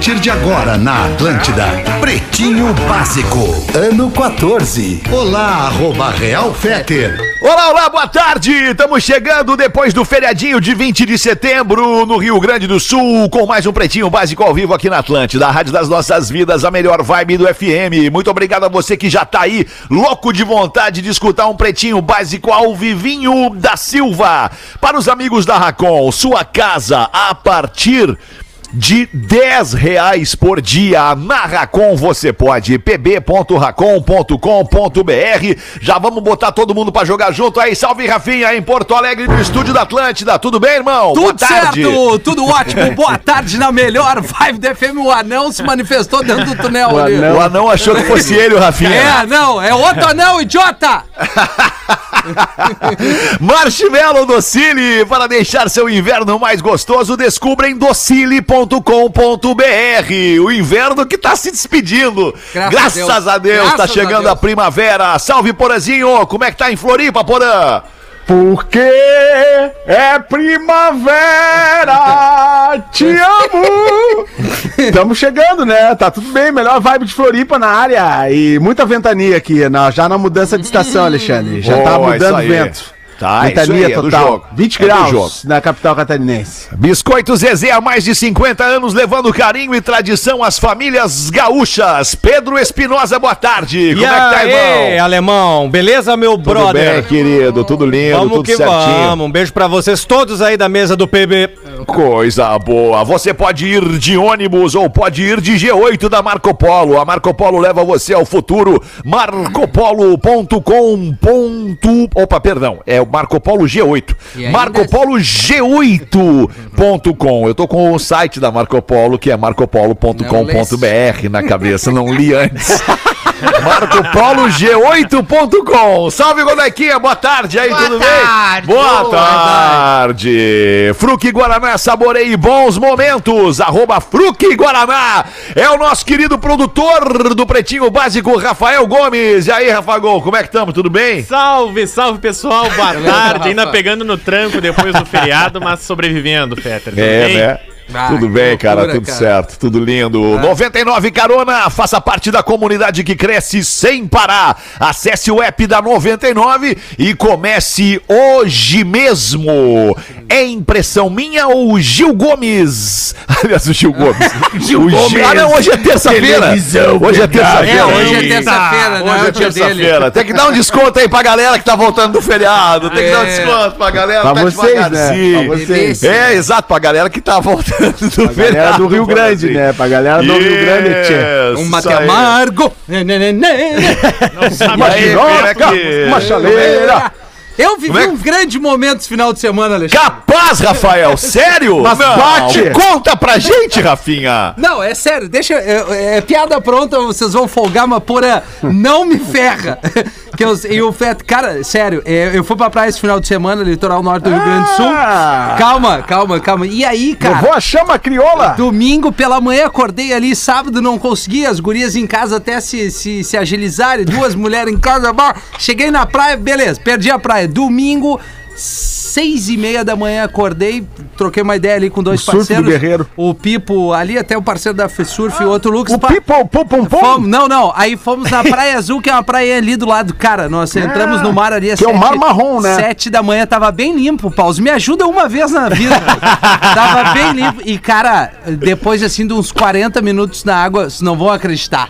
Partir de agora na Atlântida, Pretinho Básico, ano 14. Olá, arroba Real Feter. Olá, olá, boa tarde! Estamos chegando depois do feriadinho de 20 de setembro no Rio Grande do Sul, com mais um Pretinho Básico ao vivo aqui na Atlântida, a Rádio das Nossas Vidas, a melhor vibe do FM. Muito obrigado a você que já tá aí, louco de vontade de escutar um Pretinho Básico ao vivinho da Silva. Para os amigos da Racon, sua casa a partir de 10 reais por dia. Na Racon você pode, pb.racon.com.br. Já vamos botar todo mundo pra jogar junto aí. Salve, Rafinha, em Porto Alegre, no estúdio da Atlântida. Tudo bem, irmão? Tudo certo, tudo ótimo. Boa tarde na melhor vibe do FM. O anão se manifestou dentro do túnel ali. O anão achou que fosse ele, o Rafinha. É, não, é outro anão, idiota! Marshmallow Docile, para deixar seu inverno mais gostoso, descubra em docile.com.br. O inverno que tá se despedindo. Graças a Graças Deus. a Deus, tá a chegando Deus. a primavera. Salve, Porazinho. Como é que tá em Floripa, Porã? Porque é primavera! Te amo! Estamos chegando, né? Tá tudo bem, melhor vibe de Floripa na área. E muita ventania aqui, na- já na mudança de estação, Alexandre. Já tá Boa, mudando isso o vento. Tá, ventania isso aí, é total. jogo. 20 É graus jogo. na capital catarinense. Biscoito Zezé há mais de 50 anos, levando carinho e tradição às famílias gaúchas. Pedro Espinosa, boa tarde. Como é que tá, aí, irmão? alemão? Beleza, meu Tudo brother? bem, querido, tudo lindo, Vamos tudo que certinho. vamos. Um beijo pra vocês todos aí da mesa do PB. Coisa boa. Você pode ir de ônibus ou pode ir de G8 da Marco Polo. A Marco Polo leva você ao futuro. marcopolo.com. Opa, perdão. É o Marco Polo G8. E ainda- Marcopolo G8.com. Eu tô com o site da Marco Polo, que é marcopolo.com.br na cabeça. Não li antes. MarcoPoloG8.com. Salve, Gonequinha. Boa tarde aí, tudo tarde. bem? Boa Boa tarde. Fruque Guaraná, saborei bons momentos. Arroba Fruque Guaraná. É o nosso querido produtor do Pretinho Básico, Rafael Gomes. E aí, Rafa Gol, como é que estamos? Tudo bem? Salve, salve pessoal, boa tarde. Ainda pegando no tranco depois do feriado, mas sobrevivendo, Fetter. Tudo É, bem? né? Ah, tudo que bem, cara, loucura, tudo cara. certo, tudo lindo. 99 Carona, faça parte da comunidade que cresce sem parar. Acesse o app da 99 e comece hoje mesmo. É impressão minha ou o Gil Gomes? Aliás, o Gil Gomes. Gil Gomes. Ah, não, hoje é terça-feira. Hoje é terça-feira. É, hoje é terça-feira, não Hoje é é o terça-feira. Tem que dar um desconto aí pra galera que tá voltando do feriado. Tem que dar um É. desconto pra galera Pra tá vocês, né? devagarzinho. Pra vocês. É, exato, pra galera que tá voltando do A galera do Rio Grande, né? Pra galera do Rio Grande, tchê. Um mate amargo. Né, né, né, né. Não sabe aí, aí, Pereca? Uma chaleira. Eu vivi é um grande momento esse final de semana, Alexandre. Capaz, Rafael, sério? Mas Não, bate. Conta pra gente, Rafinha. Não, é sério, deixa. É, é piada pronta, vocês vão folgar, mas porra, não me ferra. que eu, e o Feto, cara, sério, é, eu fui pra praia esse final de semana, litoral norte do Rio Grande do Sul. Ah. Calma, calma, calma. E aí, cara. Levou a chama crioula. Domingo pela manhã acordei ali, sábado não consegui, as gurias em casa até se, se, se agilizarem, duas mulheres em casa, cheguei na praia, beleza, perdi a praia. Domingo, seis e meia da manhã acordei, troquei uma ideia ali com dois O surf do parceiros. guerreiro. O Pipo, ali até o parceiro da FESURF e o outro Lucas. O pipo, pum, pum, pum. Fomos, não, não. Aí fomos na Praia Azul, que é uma praia ali do lado. Cara, nós entramos no mar ali às que é o mar marrom, né? Sete da manhã, tava bem limpo, Paulo. Me ajuda uma vez na vida. tava bem limpo. E, cara, depois assim de uns 40 minutos na água, vocês não vão acreditar.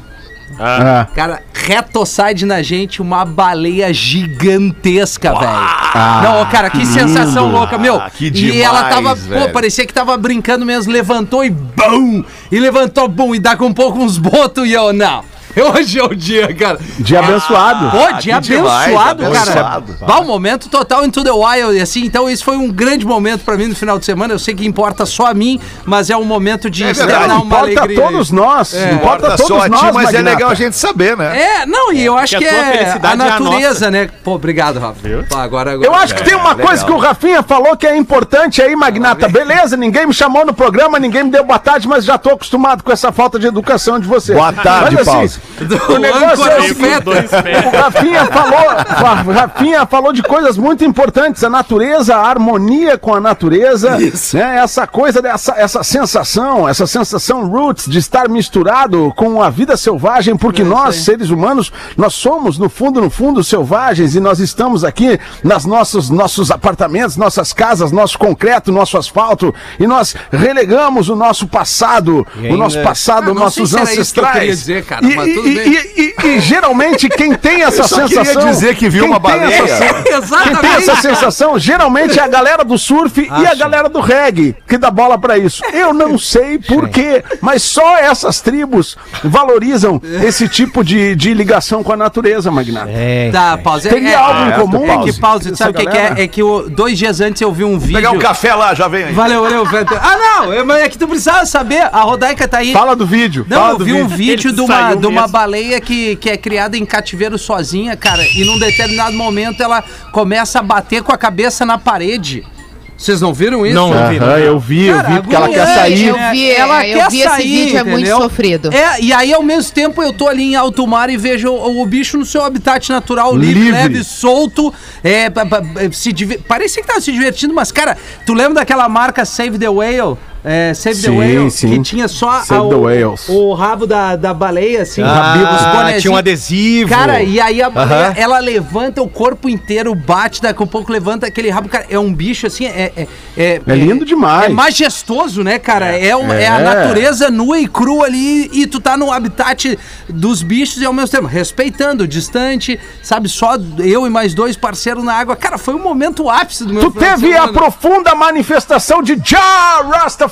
Ah. Cara, retoside na gente, uma baleia gigantesca, velho. Não, cara, que sensação louca, meu. que e ela demais, tava, velho. pô, parecia que tava brincando mesmo, levantou e bum! E levantou, bum, e dá com um pouco uns botos e eu, não. Hoje é o dia, cara. Dia abençoado. Pô, dia que demais, abençoado, cara. abençoado. Bah, um momento total into the wild, e assim, então esse foi um grande momento pra mim no final de semana. Eu sei que importa só a mim, mas é um momento de É verdade, externar uma Importa a alegria. todos nós. Importa Importa a todos só a nós, ti, mas é Magnata. legal a gente saber, né? É, não, e eu acho que, que a é a é a natureza, né? Pô, obrigado, Rafa. Pô, agora, agora. Eu acho que tem uma legal. coisa que o Rafinha falou que é importante aí, Magnata. Beleza, ninguém me chamou no programa, ninguém me deu boa tarde, mas já tô acostumado com essa falta de educação de você. Boa tarde, Mas, Pause. O negócio é o pés. o Rafinha falou, Rafinha falou de coisas muito importantes, a natureza, a harmonia com a natureza, né? Essa coisa dessa essa sensação, essa sensação roots de estar misturado com a vida selvagem, porque nós, seres humanos, nós somos no fundo, no fundo selvagens e nós estamos aqui nas nossos nossos apartamentos, nossas casas, nosso concreto, nosso asfalto e nós relegamos o nosso passado, o nosso passado, Ah, nossos isso que ancestrais. queria dizer, cara, e- tudo e- bem. e- e- e geralmente quem tem essa Eu só queria sensação. dizer que viu uma baleia. essa Quem tem essa sensação, geralmente é a galera do surf e a galera do reggae que dá bola pra isso. Eu não sei por quê, mas só essas tribos valorizam esse tipo de, de ligação com a natureza, Magnata. É. Tá, pausa. Tem algo em comum? É que pausa, Essa sabe o que, que é? É que o- dois dias antes eu vi um vídeo. Pegar um café lá, já vem aí. Valeu, valeu. Ah, não, é- mas é que tu precisava saber. A Rodaica tá aí. Fala do vídeo. Não, fala eu vi um vídeo. vídeo Ele de uma, saiu de uma mesmo. baleia que, que é criada em cativeiro sozinha, cara, e num determinado momento ela começa a bater com a cabeça na parede. Vocês não viram isso? Não, não vi. Aham, eu vi, eu Cara, vi, porque ela quer agoniante, sair. Eu vi, ela eu quer vi esse sair, vídeo, é muito sofrido. É, e aí ao mesmo tempo eu tô ali em alto mar e vejo o, o bicho no seu habitat natural, livre, Livre. leve, solto, é, se parecia que tava se divertindo, mas cara, tu lembra daquela marca Save the Whale? É, Save the Sim, Whale, sim. que tinha só a- the o, o rabo da, da baleia, assim, Ah, tinha um adesivo. Cara, e aí a baleia, Aham. ela levanta o corpo inteiro, bate, daqui a pouco levanta aquele rabo, cara, é um bicho assim, é... É, é, É lindo demais. É majestoso, né, cara? É, uma, é. a É. natureza nua e crua ali e tu tá no habitat dos bichos e ao mesmo tempo respeitando, distante, sabe? Só eu e mais dois parceiros na água. Cara, foi um momento ápice do meu Tu teve a profunda manifestação de Jah Rastafari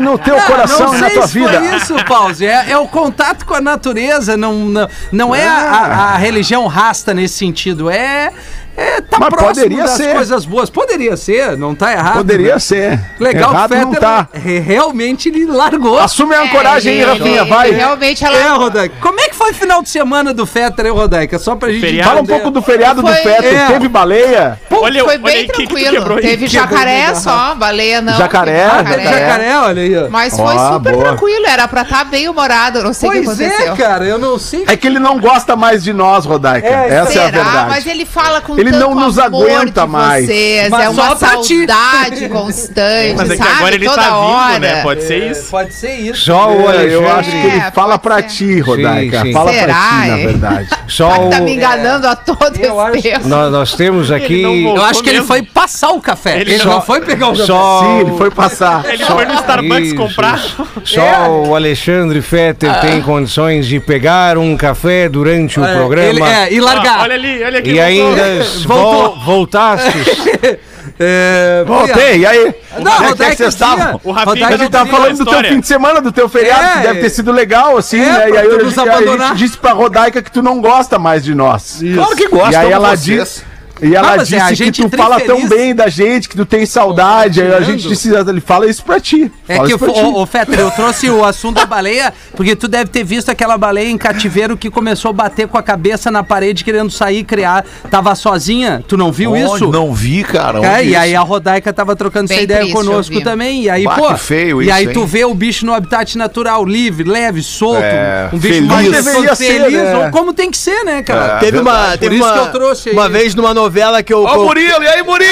no teu coração não e na sei tua se vida. foi isso, Pause. É, é o contato com a natureza, não, não, não é a, a- a religião rasta nesse sentido. É. é tá Mas próximo poderia das ser. coisas boas. Poderia ser, não tá errado. Poderia né? ser. Legal, Errado o Fetter tá. re- realmente ele largou. Assume a ancoragem aí, ele- Rafinha, vai. Realmente ela. É, Rodaica. Como é que foi o final de semana do Fetter, hein, Rodaica? Só pra gente Feriado. Fala um pouco do feriado do Foi- Fetter. é. Teve baleia? Olha, Foi olha bem que que tu tranquilo. quebrou aí? Teve Quebrou jacaré tudo, só, baleia não. Jacaré, Teve jacaré, olha aí. Mas foi super boa. tranquilo, era pra estar bem humorado, não sei o que Pois aconteceu. é, cara, eu não sei. É que ele não gosta mais de nós, Rodaica. Essa é a verdade. Mas ele fala com Ele tanto não nos amor aguenta de mais. Vocês, Mas é uma só saudade constante, Mas é que sabe? agora ele Toda tá hora. né? Pode ser isso. Pode ser isso. Só o É, eu acho que ele É, fala pra ser. ti, Rodaica. Sim, sim. Fala Será, pra ti, na verdade. Só Tá, tá me enganando a todo Eu esse tempo. Nós, nós temos aqui. Eu acho que ele foi passar o café. Ele, Ele não só- foi pegar o café. Só, Sim, ele foi passar. Ele foi no Starbucks Isso. comprar. só o Alexandre Fetter tem condições de pegar um café durante o É, programa. ele- é, e largar. Ah, olha ali, olha aqui. E ainda Voltou. vol, voltaste. É, Voltei, e aí? Não, Como é que Rodaica vocês estavam? O Rafinha Rodaica A gente tava falando do teu fim de semana, do teu feriado, É, que deve ter é. sido legal, assim, É, né? E aí a nos gente, a gente disse pra Rodaica que tu não gosta mais de nós. Claro que gosta, E aí ela vocês. disse. E ela Ah, mas é, a disse que tu fala feliz. tão bem da gente, que tu tem saudade. Aí a gente disse, ele fala isso pra ti. É Fala que, isso pra ti. o, o Fetter, eu trouxe o assunto da baleia, porque tu deve ter visto aquela baleia em cativeiro que começou a bater com a cabeça na parede querendo sair e criar. Tava sozinha, tu não viu Onde? isso? Não vi, cara. É, e aí isso? a Rodaica tava trocando essa Bem ideia triste, conosco também. E aí, Bah, pô. feio e isso, aí tu hein? vê o bicho no habitat natural, livre, leve, solto. É, um bicho feliz. mais deveria ser, feliz, né? como tem que ser, né, cara? É. Teve uma, teve Por isso uma, que eu trouxe aí. uma vez numa novela que eu. Ó, eu- Murilo, e aí, Murilo?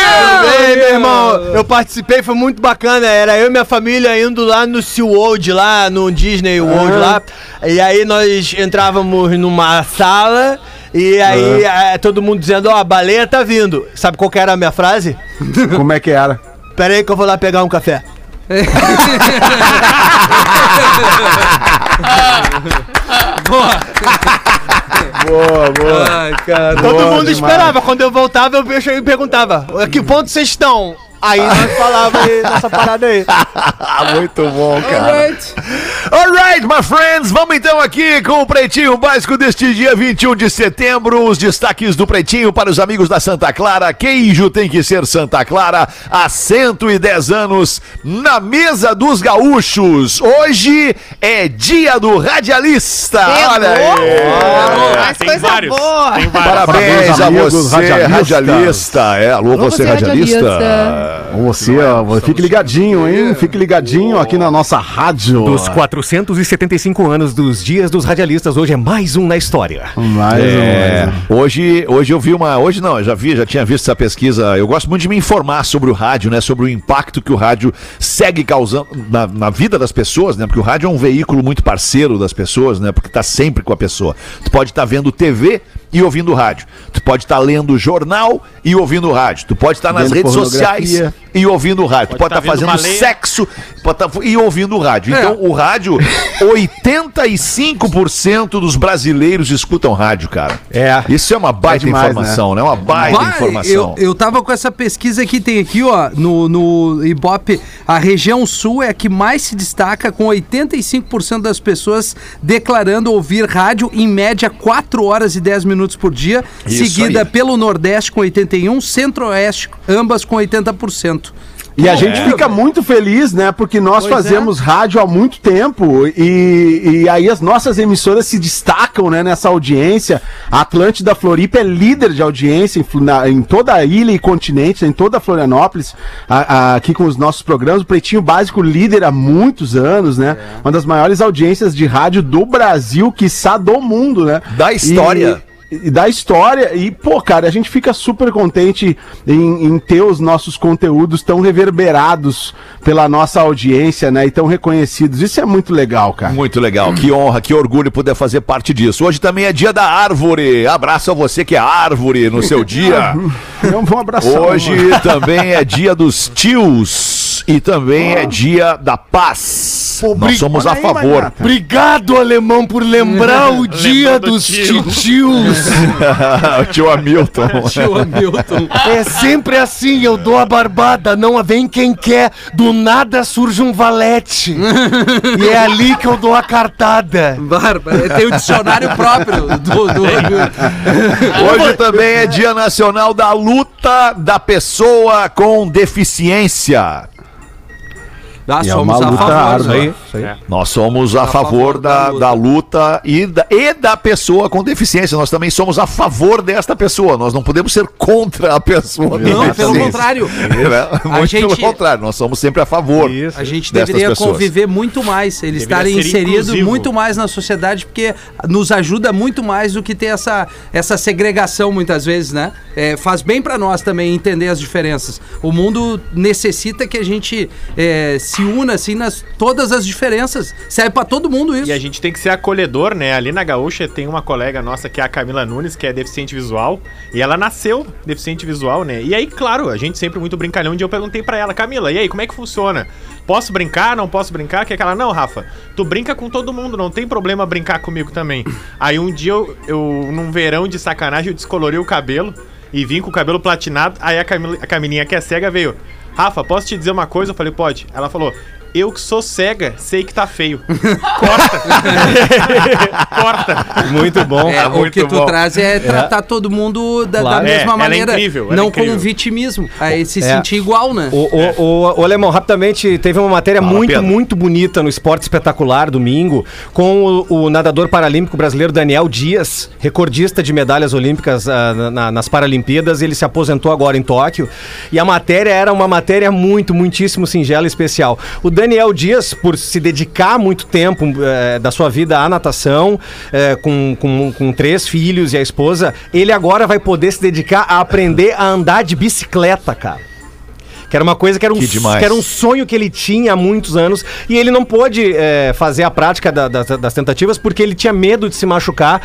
Ei, meu irmão, eu participei, foi muito bacana. Era eu e minha família indo lá no SeaWorld, lá no Disney World lá. E aí nós entrávamos numa sala e aí eh, todo mundo dizendo, ó, a baleia tá vindo. Sabe qual que era a minha frase? Como é que era? Pera aí que eu vou lá pegar um café. Boa, boa. Ai, cara. Todo Boa mundo demais. esperava. Quando eu voltava, eu e perguntava, a que ponto vocês estão? Aí nós falava aí nessa parada aí. Muito bom, cara. Alright, my friends, vamos então aqui com o Pretinho Básico deste dia 21 de setembro. Os destaques do Pretinho para os amigos da Santa Clara. Queijo tem que ser Santa Clara há 110 anos na mesa dos gaúchos. Hoje é dia do radialista. Olha aí. Mais tem coisa vários, boa. tem vários. Parabéns a amigos você, radialistas. radialista. É, alô, você, você, radialista. radialista. Você, ó, fique ligadinho, hein? Fique ligadinho aqui na nossa rádio. Dos 475 anos dos Dias dos Radialistas, hoje é mais um na história. Mais É, um, hoje, hoje eu vi uma. Hoje não, eu já vi, já tinha visto essa pesquisa. Eu gosto muito de me informar sobre o rádio, né? Sobre o impacto que o rádio segue causando na, na vida das pessoas, né? Porque o rádio é um veículo muito parceiro das pessoas, né? Porque tá sempre com a pessoa. Tu pode estar vendo TV e ouvindo rádio. Tu pode estar lendo jornal e ouvindo rádio. Tu pode estar nas Vendo redes sociais e ouvindo rádio. tu pode tá estar vendo fazendo baleia. sexo pode tá- e ouvindo rádio. Então, o rádio, 85% dos brasileiros escutam rádio, cara. É. Isso é uma baita É demais, informação, né? Uma baita Vai, informação. Eu, eu tava com essa pesquisa aqui, tem aqui, ó, no, no Ibope, a região sul é a que mais se destaca, com 85% das pessoas declarando ouvir rádio em média 4 horas e 10 minutos por dia, Isso seguida aí. pelo Nordeste com 81%, Centro-Oeste, ambas com 80%. E a gente fica muito feliz, né? Porque nós Pois fazemos rádio há muito tempo e, e aí as nossas emissoras se destacam, né? Nessa audiência. A Atlântida Floripa é líder de audiência em, na- em toda a ilha e continente, em toda Florianópolis, a- a- aqui com os nossos programas. O Pretinho Básico líder há muitos anos, né? Uma das maiores audiências de rádio do Brasil, quiçá do mundo, né? Da história. E da história. E, pô, cara, a gente fica super contente em, em ter os nossos conteúdos tão reverberados pela nossa audiência, né? E tão reconhecidos. Isso é muito legal, cara. Muito legal, que honra, que orgulho poder fazer parte disso. Hoje também é dia da árvore. Abraço a você que é árvore no seu dia. Então, um abração. Hoje também é dia dos tios e também é dia da paz. Nós somos a aí, favor. Magnata. Obrigado, alemão, por lembrar o dia do dos tio. titios. o tio Hamilton. Tio Hamilton. É sempre assim, eu dou a barbada, não vem quem quer. Do nada surge um valete. e é ali que eu dou a cartada. Bárbara, tem o dicionário próprio do, do Hamilton. Hoje também é Dia Nacional da Luta da Pessoa com Deficiência. É somos uma a luta árdua. né? Nós somos a, A favor, favor da, da da luta e da, e da pessoa com deficiência. Nós também somos a favor desta pessoa. Nós não podemos ser contra a pessoa com Não, pelo contrário. É, Muito gente- pelo contrário, nós somos sempre a favor. Isso. A gente deveria pessoas. conviver muito mais, eles Deveria estarem ser inseridos inclusivo. muito mais na sociedade, porque nos ajuda muito mais do que ter essa, essa segregação muitas vezes, né? É, faz bem pra nós também entender as diferenças. O mundo necessita que a gente é, se una assim nas todas as diferenças. Serve pra todo mundo isso. E a gente tem que ser acolhedor, né? Ali na Gaúcha tem uma colega nossa que é a Camila Nunes, que é deficiente visual. E ela nasceu deficiente visual, né? E aí, claro, a gente sempre muito brincalhão. Um dia eu perguntei pra ela, Camila, e aí, como é que funciona? Posso brincar? Não posso brincar? Que aquela, não, Rafa, tu brinca com todo mundo, não tem problema brincar comigo também. Aí um dia eu, eu num verão de sacanagem, eu descolori o cabelo e vim com o cabelo platinado. Aí a, Camila, a Camilinha, que é cega, veio. Rafa, posso te dizer uma coisa? Eu falei, pode. Ela falou, eu que sou cega, sei que tá feio. Corta. Corta. Muito bom. É, o muito que tu bom. traz é tratar todo mundo da, da Claro. mesma É, é maneira. incrível, é não incrível. com vitimismo. Aí se É. sentir igual, né? O, o, o, o Alemão, rapidamente, teve uma matéria Fala, muito, Pedro. muito bonita no Esporte Espetacular, domingo, com o, o nadador paralímpico brasileiro Daniel Dias, recordista de medalhas olímpicas ah, na- na- nas Paralimpíadas. Ele se aposentou agora em Tóquio. E a matéria era uma matéria muito, muitíssimo singela e especial. O Daniel Dias, por se dedicar muito tempo eh, da sua vida à natação, eh, com, com, com três filhos e a esposa, ele agora vai poder se dedicar a aprender a andar de bicicleta, cara. Que era uma coisa que era um, Que que era um sonho que ele tinha há muitos anos e ele não pôde é, fazer a prática da- das, das tentativas porque ele tinha medo de se machucar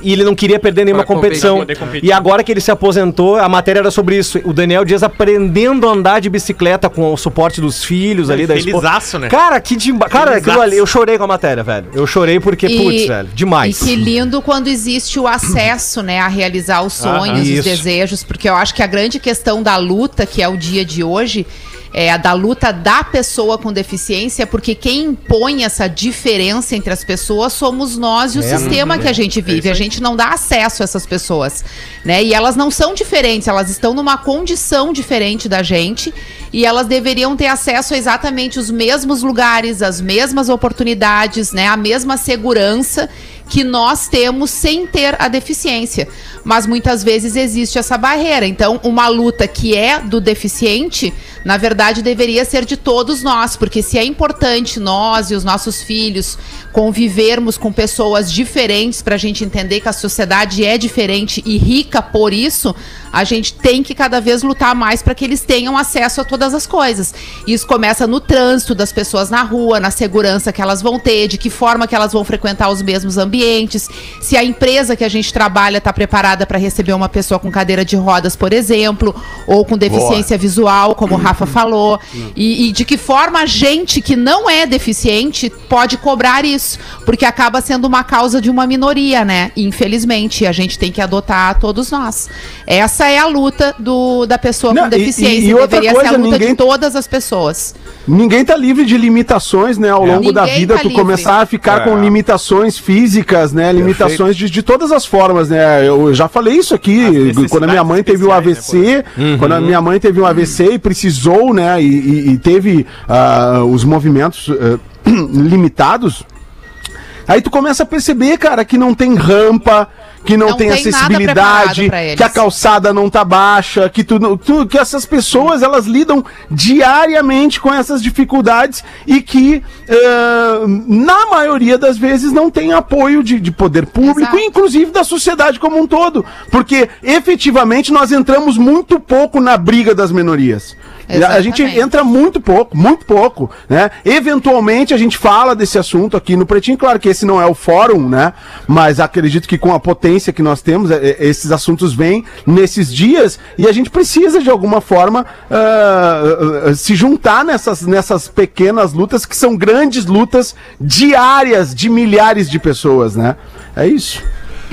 e ele não queria perder nenhuma Pra competição. E agora que ele se aposentou, a matéria era sobre isso. O Daniel Dias aprendendo a andar de bicicleta com o suporte dos filhos ali da esposa. Felizaço, né? Cara, que demais. Cara, aquilo ali, eu chorei com a matéria, velho. Eu chorei porque, putz, velho, demais. E que lindo quando existe o acesso, né, a realizar os sonhos, os desejos, porque eu acho que a grande questão da luta, que é o dia de hoje, hoje, é, a da luta da pessoa com deficiência, porque quem impõe essa diferença entre as pessoas somos nós e o sistema que a gente vive. A gente não dá acesso a essas pessoas, né? E elas não são diferentes, elas estão numa condição diferente da gente e elas deveriam ter acesso a exatamente os mesmos lugares, as mesmas oportunidades, né? A mesma segurança que nós temos sem ter a deficiência. Mas muitas vezes existe essa barreira. Então, uma luta que é do deficiente, na verdade, deveria ser de todos nós, porque se é importante nós e os nossos filhos convivermos com pessoas diferentes para a gente entender que a sociedade é diferente e rica por isso, a gente tem que cada vez lutar mais para que eles tenham acesso a todas as coisas. Isso começa no trânsito das pessoas na rua, na segurança que elas vão ter, de que forma que elas vão frequentar os mesmos ambientes, se a empresa que a gente trabalha está preparada para receber uma pessoa com cadeira de rodas, por exemplo, ou com deficiência visual, como o Rafa falou, e, e de que forma a gente que não é deficiente pode cobrar isso, porque acaba sendo uma causa de uma minoria, né? Infelizmente, a gente tem que adotar todos nós. Essa é a luta do, da pessoa Não, com deficiência. e- e outra Deveria ser coisa, a luta ninguém- de todas as pessoas. Ninguém tá livre de limitações, né? Ao longo da Ninguém vida, tá tu livre. começar a ficar É. com limitações físicas, né? Limitações de, de todas as formas, né? Eu já falei isso aqui, quando a minha mãe teve o especiais, né, AVC, quando a minha mãe teve um AVC e precisou, né? E, e- e teve ah, os movimentos ah, limitados. Aí tu começa a perceber, cara, que não tem rampa, que não, Não tem, tem acessibilidade, que a calçada não tá baixa, que tu, não- tu- que essas pessoas elas lidam diariamente com essas dificuldades e que eh, na maioria das vezes não tem apoio de, de poder público, Exato. inclusive da sociedade como um todo, porque efetivamente nós entramos muito pouco na briga das minorias. A gente Exatamente. entra muito pouco, muito pouco, né? Eventualmente a gente fala desse assunto aqui no Pretinho, claro que esse não é o fórum, né? Mas acredito que com a potência que nós temos, é, é, esses assuntos vêm nesses dias e a gente precisa de alguma forma ah, se juntar nessas, nessas pequenas lutas que são grandes lutas diárias de milhares de pessoas, né? É isso.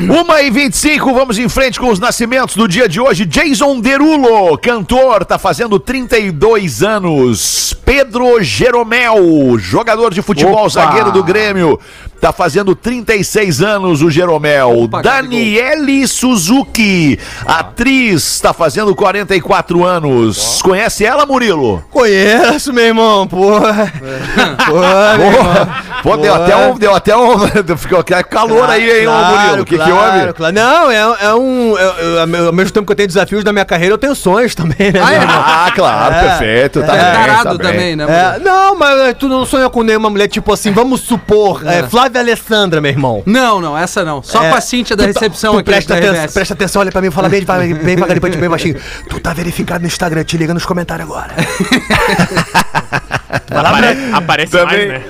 Uma e 25, vamos em frente com os nascimentos do dia de hoje. Jason Derulo, cantor, tá fazendo 32 anos. Pedro Jeromel, jogador de futebol, Opa! zagueiro do Grêmio, tá fazendo 36 anos o Jeromel. Opa, Daniele Suzuki, atriz, tá fazendo 44 anos. Conhece ela, Murilo? Conheço, meu irmão, porra. Porra, meu irmão. Pô, deu até um, deu até um, ficou calor aí, hein, ô Murilo? O que que houve? Claro. Não, é, é um. é- é- ao mesmo tempo que eu tenho desafios na minha carreira, eu tenho sonhos também, né? Ah, é? Ah, claro, É. perfeito, tá É bem, tarado tá bem. também, né? É, não, mas é, tu não sonha com nenhuma mulher, tipo assim, vamos supor, é, Flávia Alessandra, meu irmão. Não, não, essa não. Só É, com a Cíntia da tu tá- recepção tu aqui presta, da atenção, presta atenção, olha pra mim, fala bem, bem, bem devagarinho, bem, bem baixinho. Tu tá verificado no Instagram, te liga nos comentários agora. Apare- aparece Também- mais, né?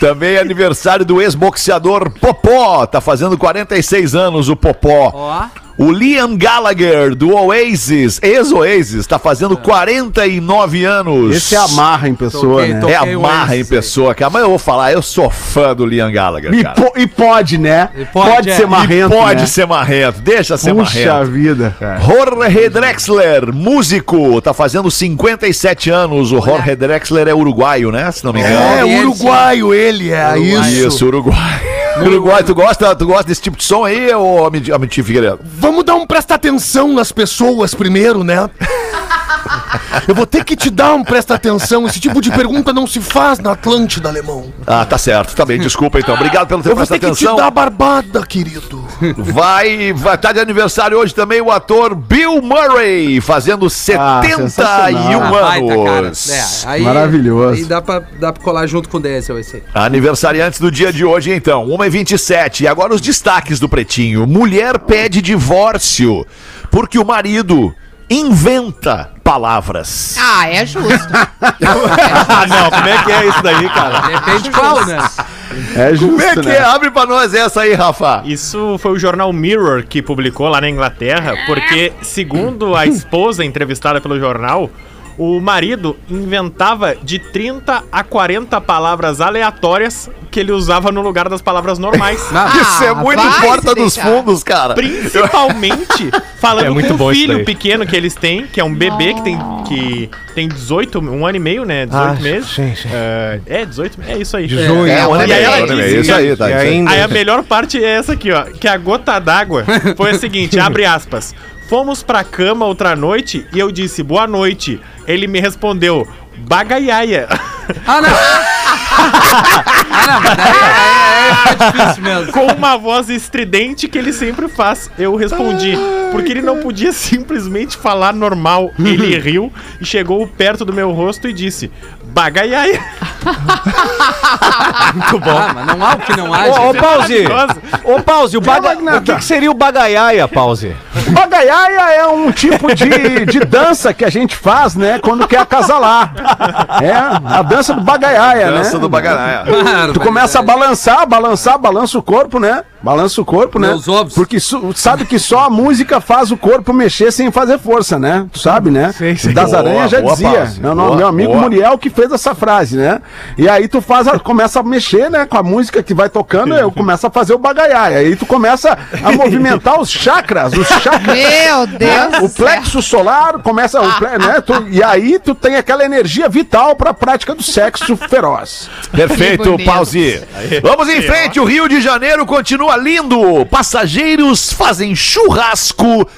Também é aniversário do ex-boxeador Popó. Tá fazendo 46 anos o Popó. Ó. O Liam Gallagher, do Oasis, ex-Oasis, tá fazendo 49 anos. Esse é amarra em pessoa, Toquei, né? toquei. É Toquei o amarra em pessoa, cara. Mas eu vou falar, eu sou fã do Liam Gallagher, E, cara. po- e pode, né? E pode, pode, é. ser E marrento, Pode né? ser marrento, deixa ser Puxa marrento. vida, cara. Jorge Drexler, músico, tá fazendo 57 anos. O Jorge Drexler é uruguaio, né? Se não me engano. É, uruguaio ele, é isso. Isso, Uruguai. Tu gosta, tu gosta desse tipo de som aí, ô Amit- Amitim Figueiredo? Vamos dar um presta atenção nas pessoas primeiro, né? Eu vou ter que te dar um presta atenção. Esse tipo de pergunta não se faz na Atlântida, alemão. Ah, tá certo, tá bem, desculpa então. Obrigado pelo teu Eu vou presta ter que te atenção. dar a barbada, querido. Vai, vai estar de aniversário hoje também o ator Bill Murray, fazendo 71 sensacional. Ah, baita, cara. anos. É, aí, Maravilhoso. Aí dá pra, dá pra colar junto com o Denzel esse aí. Aniversariantes do dia de hoje, então. 1h27. E agora os destaques do Pretinho. Mulher pede divórcio porque o marido inventa palavras. Ah, é justo. Ah, não, como é que é isso daí, cara? Depende qual, né? É justo, Como é que né? é? Abre pra nós essa aí, Rafa. Isso foi o jornal Mirror que publicou lá na Inglaterra, porque, segundo a esposa entrevistada pelo jornal, O marido inventava de 30 a 40 palavras aleatórias que ele usava no lugar das palavras normais. Isso é muito vai porta dos deixar. fundos, cara. Principalmente falando É muito com o filho pequeno que eles têm, que é um bebê que tem, que tem 18, um ano e meio, né? 18 Ah, meses. sim, sim. É, é, 18, é isso aí. 18. É, um ano e E aí meio, ela um e disse Isso aí, tá. Aí a melhor parte é essa aqui, ó. Que a gota d'água foi a seguinte, abre aspas. Fomos pra cama outra noite e eu disse boa noite. Ele me respondeu bagaiaia. Ah, não! ah, não, mas daí é, é, é difícil mesmo. Com uma voz estridente que ele sempre faz. Eu respondi, porque ele não podia simplesmente falar normal. Ele riu e chegou perto do meu rosto e disse: Bagaiaia. Muito bom. Ah, mas não há o que não há. Ô, ô, gente. Pause! Ô, Pause, o, baga... Magnata. o que, que seria o bagaiaia, Pause? Bagaiaia é um tipo de, de dança que a gente faz, né? Quando quer acasalar. É, a dança do bagaiaia, né? Dança do bagaraia. Tu começa a balançar, balançar, balança o corpo, né? Balança o corpo, né? Meus ovos. Porque sabe que só a música faz o corpo mexer sem fazer força, né? Tu sabe, né? Sei, sei. Das Boa, Aranhas já boa, dizia. Meu, no- Boa, meu amigo boa. Muriel que fez essa frase, né? E aí tu faz a- começa a mexer, né? Com a música que vai tocando, eu começo a fazer o bagaiai. Aí tu começa a movimentar os chakras, os chakras. Meu Deus O plexo solar começa, o ple- né? Tu- e aí tu tem aquela energia vital pra prática do sexo feroz. Perfeito, pause. Vamos em frente, o Rio de Janeiro continua lindo. Passageiros fazem churrasco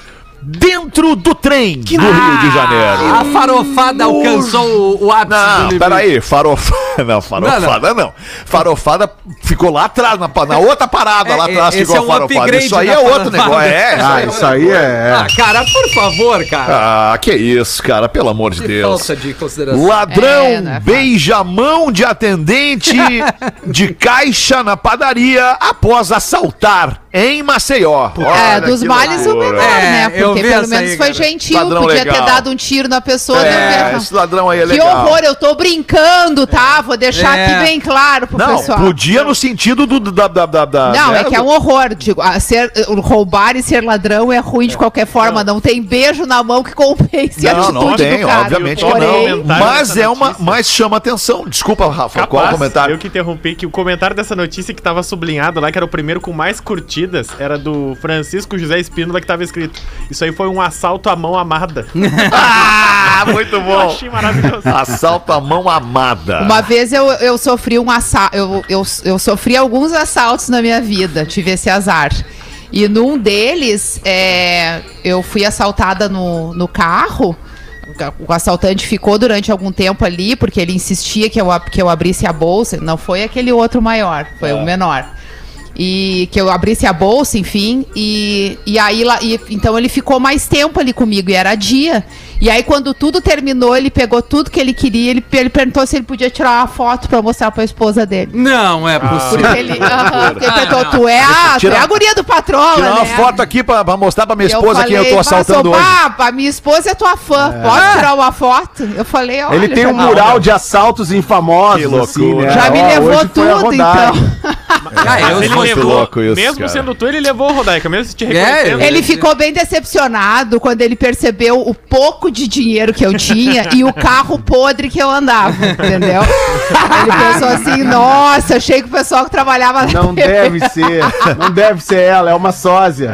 dentro do trem do Rio de Janeiro. A farofada alcançou o, o ápice do Não, limite. peraí, farofada. Não, farofada não, Farofada ficou lá atrás, na, na outra parada lá É, atrás esse ficou é a um farofada. upgrade Isso aí é outro farofada. negócio. É, isso Ah, aí é isso aí é. Ah, cara, por favor, cara. Ah, que isso, cara, pelo amor de Que Deus. falta de consideração. Ladrão É, não é fácil. beija a mão de atendente de caixa na padaria após assaltar em Maceió. É, Olha dos que males o menor, É, né? eu Porque pelo menos aí, foi cara. gentil, Ladrão podia legal. ter dado um tiro na pessoa. deu É, esse ladrão aí é Que legal. horror, eu tô brincando, tá? Vou deixar É. aqui bem claro pro Não, pessoal. podia no sentido do, da, da, da, da- Não, né, é que é um horror. Digo, a ser, roubar e ser ladrão é ruim de qualquer forma. Não, tem beijo na mão que compense a Não, atitude não tem, do cara. obviamente que não. Mas é uma, mas chama atenção. Desculpa, Rafa, qual o Capaz, comentário? Eu que interrompi, que o comentário dessa notícia que tava sublinhado lá, que era o primeiro com mais era do Francisco José Espínola, que tava escrito. Isso aí foi um assalto à mão amada. Ah, muito Eu bom. achei maravilhoso. Assalto à mão amada. Uma vez eu, eu sofri um assalto. Eu, eu, eu sofri alguns assaltos na minha vida. Tive esse azar. E num deles, é, eu fui assaltada no, no carro. O assaltante ficou durante algum tempo ali, porque ele insistia que eu, que eu abrisse a bolsa. Não foi aquele outro maior, foi o menor. E que eu abrisse a bolsa, enfim. E, e aí e- então ele ficou mais tempo ali comigo, e era dia. E aí, quando tudo terminou, ele pegou tudo que ele queria. Ele, ele perguntou se ele podia tirar uma foto pra mostrar pra esposa dele. Não é possível. Porque ele, porque ele Ah, perguntou, não. tu é a, tu é a guria do patrola, Tirar uma né? foto aqui pra, pra mostrar pra minha eu esposa quem eu tô falei, assaltando "Mas, ô, hoje. pá, a minha esposa é tua fã, pode tirar uma foto? Eu falei, olha... Ele tem um me- mural de assaltos infamosos, Que assim, né? Já me Ó, levou tudo, então. Ah, eu Mas ele levou, louco isso, mesmo cara. sendo tu, ele levou, Rodaica, mesmo se te É, reconhecendo. Ele ficou bem decepcionado quando ele percebeu o pouco de dinheiro que eu tinha e o carro podre que eu andava, entendeu? Ele pensou assim, nossa, achei que o pessoal que trabalhava na Não TV deve ser. Não deve ser ela, é uma sósia.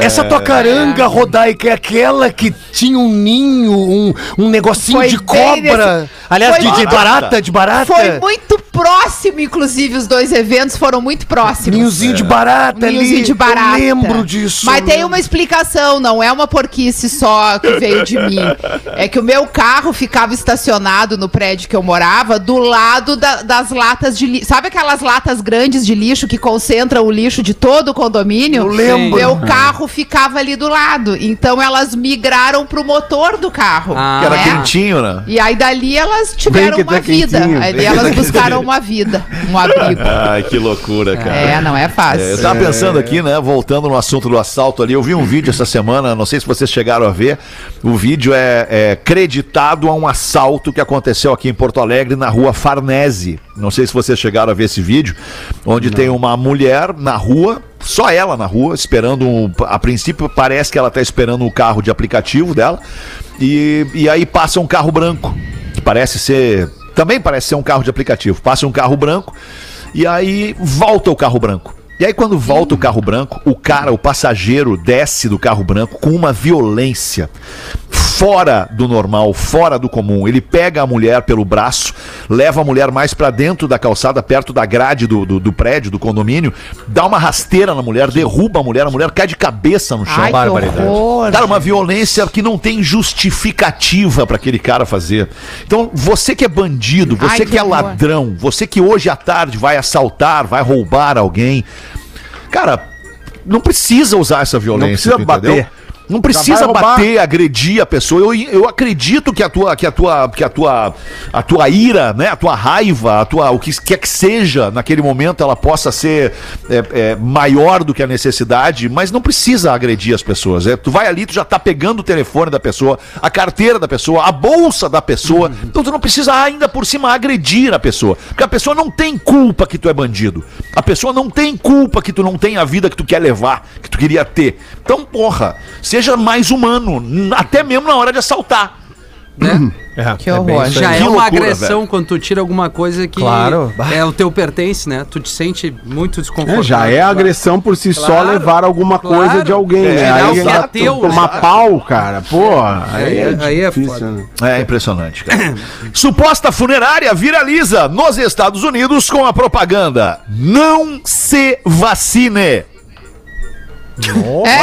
Essa tua caranga, Rodaica, é aquela que tinha um ninho, um, um negocinho Foi de cobra. nesse- Aliás, foi de, de barata. barata, de barata. Foi muito próximo, inclusive, os dois eventos foram muito próximos. Ninhozinho de barata ali. Ninhozinho de barata. Eu lembro disso. Mas tem uma explicação, não é uma porquice só que veio de mim. É que o meu carro ficava estacionado no prédio que eu morava, do lado da- das latas de lixo. Sabe aquelas latas grandes de lixo que concentram o lixo de todo o condomínio? Eu lembro. Meu carro ficava ali do lado. Então elas migraram pro motor do carro. Ah. Que era né? quentinho, né? E aí dali elas tiveram que uma tá vida. Ali elas tá buscaram como a vida, um abrigo. Ai, que loucura, cara. É, não é É, fácil. eu tava pensando aqui, né, voltando no assunto do assalto ali, eu vi um vídeo essa semana, não sei se vocês chegaram a ver, o vídeo é, é creditado a um assalto que aconteceu aqui em Porto Alegre, na rua Farnese. Não sei se vocês chegaram a ver esse vídeo, onde tem uma mulher na rua, só ela na rua, esperando, um, a princípio parece que ela tá esperando o carro de aplicativo dela, e, e aí passa um carro branco, que parece ser, também parece ser um carro de aplicativo, passa um carro branco, e aí volta o carro branco. E aí, quando volta o carro branco, o cara, o passageiro, desce do carro branco com uma violência fora do normal, fora do comum. Ele pega a mulher pelo braço, leva a mulher mais pra dentro da calçada, perto da grade do, do, do prédio, do condomínio, dá uma rasteira na mulher, derruba a mulher, a mulher cai de cabeça no chão. Ai, Barbaridade. horror. Cara, uma violência que não tem justificativa pra aquele cara fazer. Então, você que é bandido, você Ai, que, que é ladrão, você que hoje à tarde vai assaltar, vai roubar alguém, cara, não precisa usar essa violência, precisa tu entendeu? Não precisa bater, agredir a pessoa. Eu, eu acredito que a tua, que a tua, que a tua, a tua ira, né, a tua raiva, a tua, o que quer que seja naquele momento, ela possa ser é, é, maior do que a necessidade, mas não precisa agredir as pessoas. É, tu vai ali, tu já tá pegando o telefone da pessoa, a carteira da pessoa, a bolsa da pessoa. Então tu não precisa ainda por cima agredir a pessoa, porque a pessoa não tem culpa que tu é bandido. A pessoa não tem culpa que tu não tem a vida que tu quer levar, que tu queria ter. Então, porra, seja mais humano, até mesmo na hora de assaltar. Né? Que horror. Já Que é uma loucura, agressão velho. quando tu tira alguma coisa que Claro. é o teu pertence, né? Tu te sente muito É, desconfortável. já é agressão por si só Claro, levar alguma claro. coisa de alguém, É, né? tirar Aí é teu, tomar pau, cara. Pô, aí, é, aí é difícil, foda. né? É impressionante, cara. Suposta funerária viraliza nos Estados Unidos com a propaganda: Não se vacine. É,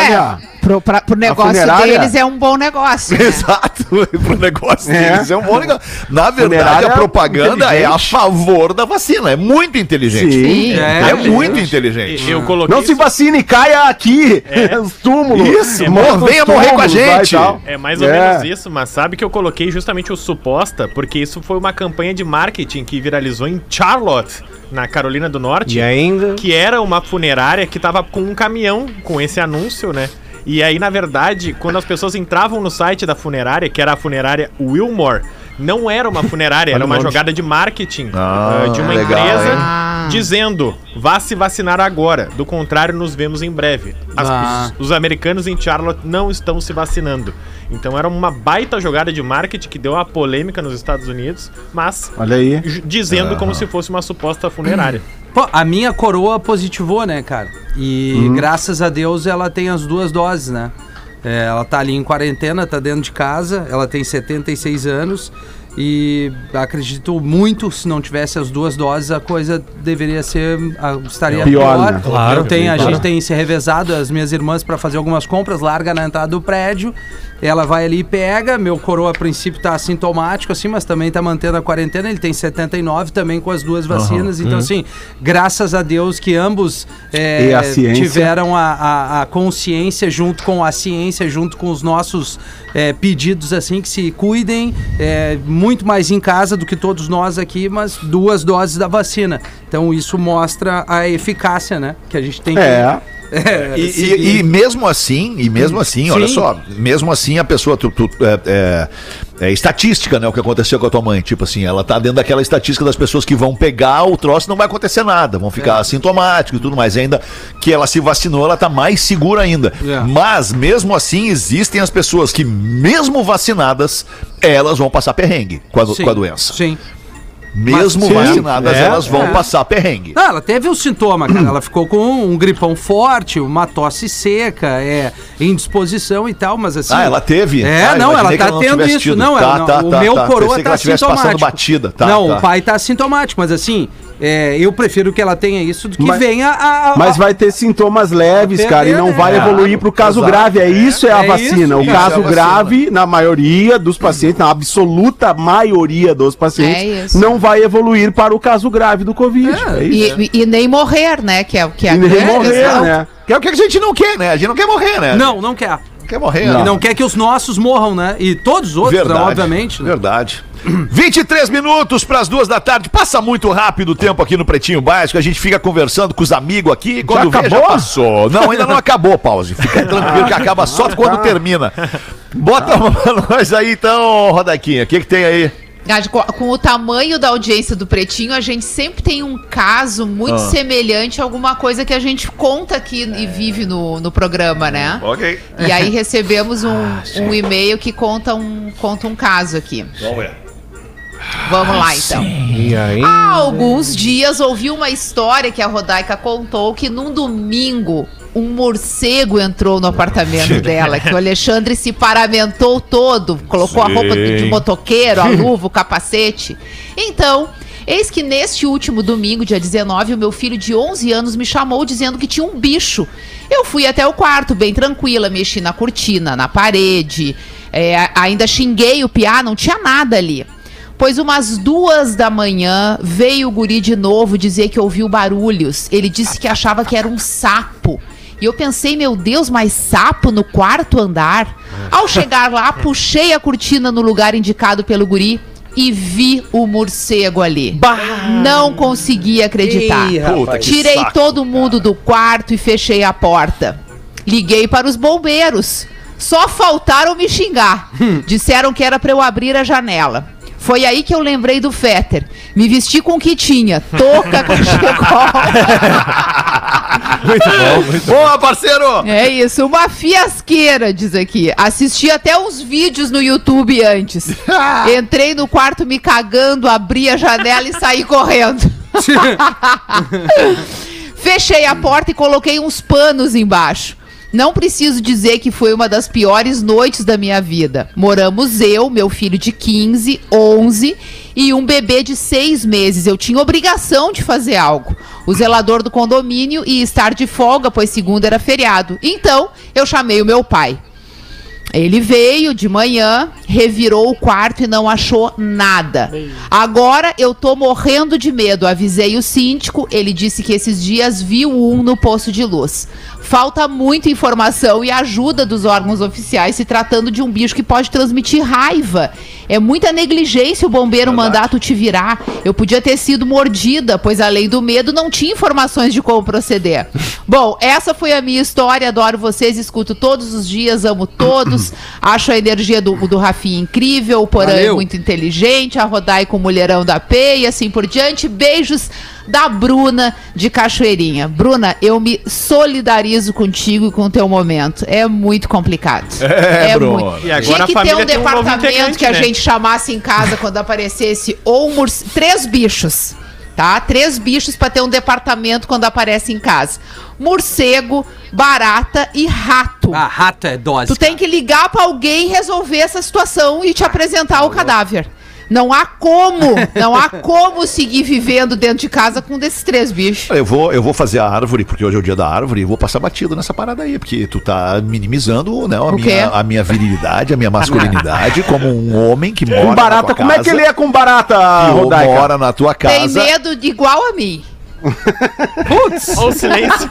Olha. Pro, pra, pro negócio funerária- deles é um bom negócio. né? Exato, pro negócio É. deles é um bom negócio. Na verdade, Funerária a propaganda é a favor da vacina. É muito inteligente. Sim. É, É, muito inteligente. Eu coloquei. Não se isso- vacine e caia aqui, os túmulos. Isso, Monta mor- venha morrer com a gente. É mais ou É. menos isso, mas sabe que eu coloquei justamente o suposta, porque isso foi uma campanha de marketing que viralizou em Charlotte, na Carolina do Norte. E ainda. que era uma funerária que tava com um caminhão com esse anúncio, né? E aí, na verdade, quando as pessoas entravam no site da funerária, que era a funerária Wilmore, não era uma funerária, era uma jogada de marketing Ah, eh, de uma legal, empresa hein? dizendo: vá se vacinar agora, do contrário, nos vemos em breve. As- Ah. os, os americanos em Charlotte não estão se vacinando. Então era uma baita jogada de marketing que deu uma polêmica nos Estados Unidos, mas Olha aí. ju- dizendo como se fosse uma suposta funerária. Pô, a minha coroa positivou, né, cara? E Uhum. graças a Deus ela tem as duas doses, né? É, ela tá ali em quarentena, tá dentro de casa, ela tem 76 anos e acredito muito se não tivesse as duas doses a coisa deveria ser a- estaria Pior, pior. né? Claro, Eu tenho, a claro. gente tem se revezado as minhas irmãs para fazer algumas compras, larga na entrada do prédio. Ela vai ali e pega. Meu coroa, a princípio, tá assintomático, assim, mas também tá mantendo a quarentena. Ele tem 79 também com as duas vacinas. Então, assim, graças a Deus que ambos é, a tiveram a, a- a consciência junto com a ciência, junto com os nossos é, pedidos, assim, que se cuidem. é, muito mais em casa do que todos nós aqui, mas duas doses da vacina. Então, isso mostra a eficácia, né? Que a gente tem que. É. E, e- e mesmo assim, e mesmo assim, olha Sim. só, mesmo assim a pessoa, tu, tu- é, é- é estatística, né, o que aconteceu com a tua mãe, tipo assim, ela tá dentro daquela estatística das pessoas que vão pegar o troço, não vai acontecer nada, vão ficar É. assintomáticos e tudo mais, ainda que ela se vacinou, ela tá mais segura ainda. É. Mas mesmo assim existem as pessoas que mesmo vacinadas, elas vão passar perrengue com a, Sim, com a doença. Sim. Mesmo Sim, vacinadas, é, elas vão é. passar perrengue. Não, ela teve o sintoma, cara. Ela ficou com um gripão forte, uma tosse seca, é, indisposição e tal, mas assim. Ah, ela teve? É, Ah, não, ela tá ela não tendo isso. tido. Não, Tá, ela não. tá, o tá, meu tá. coroa tá sintomático. batida. Tá, não, tá. o pai tá sintomático, mas assim, é, eu prefiro que ela tenha isso do que Mas- venha a. a- Mas vai ter sintomas leves, cara, e não perder, vai né? evoluir pro caso Exato. grave. É isso, é, a é vacina. o isso, caso é a vacina. grave, na maioria dos pacientes, na absoluta maioria dos pacientes, É não vai evoluir para o caso grave do Covid. É, isso. E, e- e nem morrer, né? Que é, que é a E nem morrer, questão. né? Que é o que a gente não quer, né? A gente não quer morrer, né? Não, não quer. Quer morrer. E não quer que os nossos morram, né? E todos os outros, né, obviamente. né? Verdade. 23 minutos para as duas da tarde. Passa muito rápido o tempo aqui no Pretinho Básico. A gente fica conversando com os amigos aqui. Quando vê, já acabou? passou. Não, ainda não acabou, pause. Fica tranquilo que acaba só quando termina. Bota pra nós aí então, Rodaquinha. O que, que tem aí? Gade, com, o tamanho da audiência do Pretinho, a gente sempre tem um caso muito Ah. semelhante a alguma coisa que a gente conta aqui e vive no, no programa, né? Ok. E aí recebemos um, um e-mail que conta um, conta um caso aqui. Vamos ver. Vamos lá, então. E aí? Há alguns dias ouvi uma história que a Rodaica contou que num domingo um morcego entrou no apartamento dela, que o Alexandre se paramentou todo, colocou a roupa de motoqueiro, a luva, o capacete. Então, eis que neste último domingo, dia 19, o meu filho de 11 anos me chamou dizendo que tinha um bicho. Eu fui até o quarto, bem tranquila, mexi na cortina, na parede, é, ainda xinguei o piá, não tinha nada ali. Pois umas duas da manhã veio o guri de novo dizer que ouviu barulhos. Ele disse que achava que era um sapo. E eu pensei, meu Deus, mas sapo no quarto andar? Ao chegar lá, puxei a cortina no lugar indicado pelo guri e vi o morcego ali. Não consegui acreditar. Que Tirei saco, todo mundo do quarto e fechei a porta. Liguei para os bombeiros. Só faltaram me xingar. Disseram que era para eu abrir a janela. Foi aí que eu lembrei do Fetter. Me vesti com o que tinha. Touca, cachecol. Boa, parceiro! É isso, uma fiasqueira, diz aqui. Assisti até uns vídeos no YouTube antes. Entrei no quarto me cagando, abri a janela e saí correndo. Fechei a porta e coloquei uns panos embaixo. Não preciso dizer que foi uma das piores noites da minha vida. Moramos eu, meu filho de 15, 11 e um bebê de 6 meses. Eu tinha obrigação de fazer algo. O zelador do condomínio ia estar de folga, pois segunda era feriado. Então, eu chamei o meu pai. Ele veio de manhã, revirou o quarto e não achou nada. Agora eu tô morrendo de medo. Avisei o síndico, ele disse que esses dias viu um no poço de luz. Falta muita informação e ajuda dos órgãos oficiais se tratando de um bicho que pode transmitir raiva. É muita negligência o bombeiro mandar tu te virar. Eu podia ter sido mordida, pois além do medo não tinha informações de como proceder. Bom, essa foi a minha história. Adoro vocês, escuto todos os dias, amo todos. Acho a energia do, do Rafinha incrível, o Porã é muito inteligente, a Rodai com o mulherão da P e assim por diante. Beijos da Bruna de Cachoeirinha. Bruna, eu me solidarizo contigo e com o teu momento. É muito complicado. É, Bruna. E agora Tinha a que ter família um tem um novo departamento integrante, que a né? gente chamasse em casa quando aparecesse ou um três bichos, tá? Três bichos pra ter um departamento quando aparece em casa. Morcego, barata e rato. Ah, rato é dose. Tu tem que ligar pra alguém resolver essa situação e te apresentar o cadáver. Não há como, não há como seguir vivendo dentro de casa com um desses três bichos. Eu vou, eu vou fazer a árvore, porque hoje é o dia da árvore, e vou passar batido nessa parada aí, porque tu tá minimizando né, a, O quê? minha, a minha virilidade, a minha masculinidade, como um homem que mora Com na barata, tua como é que casa, ele é com barata, que Rodaica? mora na tua casa. Tem medo de igual a mim. Olha o silêncio.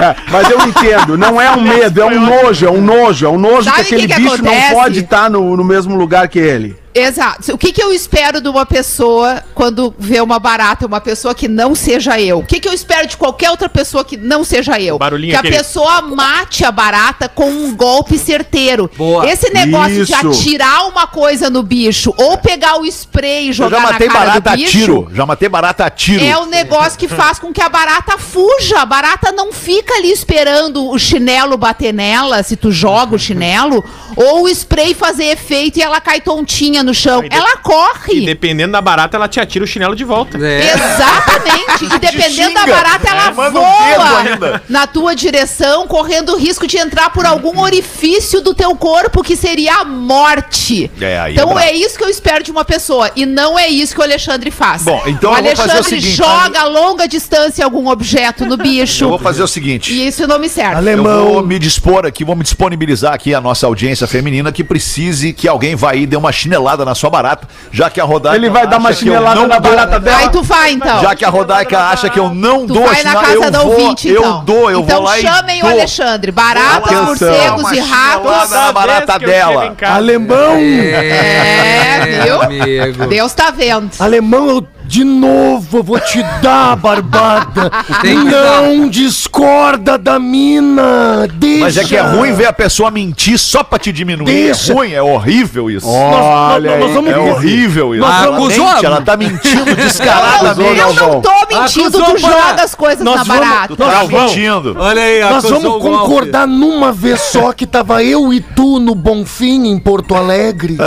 É, mas eu entendo, não é um medo, é um nojo, é um nojo, é um nojo Sabe que aquele que bicho não acontece? pode estar no, no mesmo lugar que ele. Exato. O que, que eu espero de uma pessoa quando vê uma barata, uma pessoa que não seja eu? O que, que eu espero de qualquer outra pessoa que não seja eu? Barulhinho que a aquele. pessoa mate a barata com um golpe certeiro. Boa. Esse negócio de Isso. atirar uma coisa no bicho ou pegar o spray e Eu jogar já matei na cara barata do a bicho. tiro. Já matei barata a tiro. É o negócio que faz com que a barata fuja. A barata não fica ali esperando o chinelo bater nela, se tu joga o chinelo, ou o spray fazer efeito e ela cai tontinha no chão. Ela E corre. dependendo da barata, ela te atira o chinelo de volta. É. Exatamente. E dependendo da barata, ela É, um voa ainda. na tua direção, correndo o risco de entrar por algum orifício do teu corpo, que seria a morte. É, é então brabo. é isso que eu espero de uma pessoa. E não é isso que o Alexandre faz. Bom, então o eu vou fazer o Alexandre seguinte, joga a longa distância algum objeto no bicho. Eu vou fazer o seguinte. E isso não me serve. Eu vou me dispor aqui, vou me disponibilizar aqui a nossa audiência feminina que precise que alguém vá aí e dê uma chinelada chinelada na sua barata, já que a Rodaica Ele vai dar uma eu chinelada não na barata dela. Aí tu vai, então. Já que a Rodaica acha que eu não Tu dou vai na chinelada, casa eu da vou, ouvinte, eu então. dou, eu então vou lá e chamem o. Alexandre. Baratas, morcegos e ratos. na barata eu dela. Alemão! É, viu? Amigo. Deus tá vendo. Alemão, eu de novo eu vou te dar, barbada. Não discorda da mina. Deixa. Mas é que é ruim ver a pessoa mentir só pra te diminuir. Deixa. É ruim, é horrível isso. Olha nós- nós aí. vamos- É horrível isso. Nós ela, vamos- mente, ela tá mentindo descaradamente. Eu não tô mentindo, Acusou tu para- joga as coisas Nós na vamos- barata. Tá mentindo. Olha aí, Nós vamos golpe. concordar numa vez só que tava eu e tu no Bonfim, em Porto Alegre.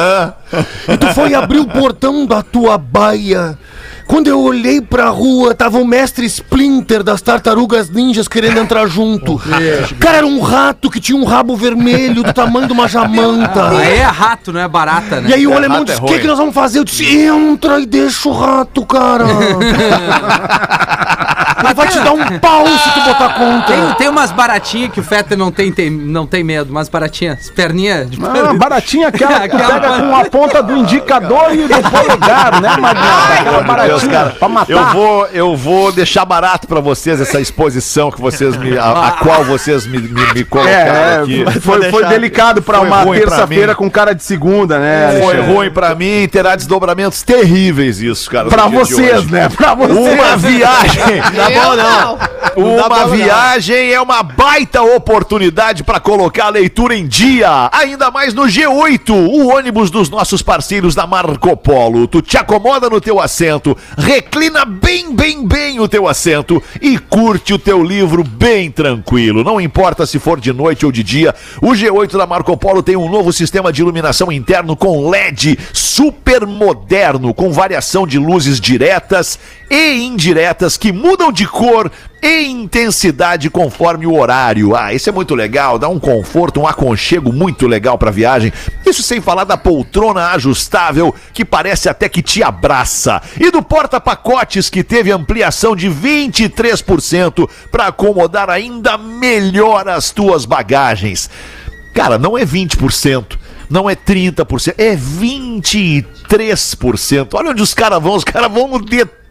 E tu foi abrir o portão da tua baia. Quando eu olhei pra rua, tava o mestre Splinter das Tartarugas Ninjas querendo entrar junto. Cara, era um rato que tinha um rabo vermelho do tamanho de uma jamanta. Aí é rato, não é barata, né? E aí o alemão rato é disse, o que, que nós vamos fazer? Eu disse, entra e deixa o rato, cara. Ele vai te dar um pau se tu botar conta. Tem, tem umas baratinhas que o Fetter não tem, tem, não tem medo, umas baratinhas, perninhas de Ah, baratinha aquela que Aquela- pega com a ponta do indicador e do polegar, né, Magnata? Aquela Meu Deus, baratinha cara, pra matar. eu vou, eu vou deixar barato pra vocês essa exposição que vocês me, a, a qual vocês me, me, me colocaram É, aqui. é, foi, foi delicado pra Foi uma terça-feira com cara de segunda, né? Foi Alexandre? ruim pra mim terá desdobramentos terríveis isso, cara. Pra vocês, né? Pra vocês. Uma viagem. Eu não. Uma viagem é uma baita oportunidade para colocar a leitura em dia. Ainda mais no G8, o ônibus dos nossos parceiros da Marco Polo. Tu te acomoda no teu assento, reclina bem, bem, bem o teu assento e curte o teu livro bem tranquilo. Não importa se for de noite ou de dia, o G8 da Marco Polo tem um novo sistema de iluminação interno com LED super moderno, com variação de luzes diretas e indiretas que mudam de cor e intensidade conforme o horário. Ah, isso é muito legal, dá um conforto, um aconchego muito legal para viagem. Isso sem falar da poltrona ajustável que parece até que te abraça. E do porta-pacotes que teve ampliação de 23% para acomodar ainda melhor as tuas bagagens. Cara, não é 20%. Não é 30%, é 23%. Olha onde os caras vão, os caras vão no detalhe.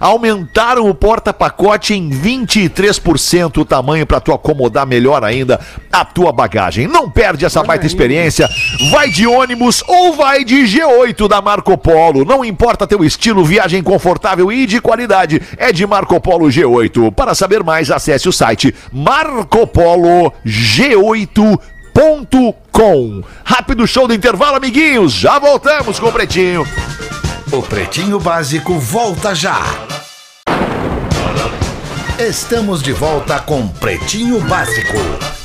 Aumentaram o porta-pacote em 23% o tamanho para tu acomodar melhor ainda a tua bagagem. Não perde essa baita experiência. Vai de ônibus ou vai de G8 da Marco Polo. Não importa teu estilo, viagem confortável e de qualidade. É de Marco Polo G8. Para saber mais, acesse o site Marcopolo G8 com. Rápido show do intervalo, amiguinhos. Já voltamos com o Pretinho. O Pretinho Básico volta já. Estamos de volta com Pretinho Básico.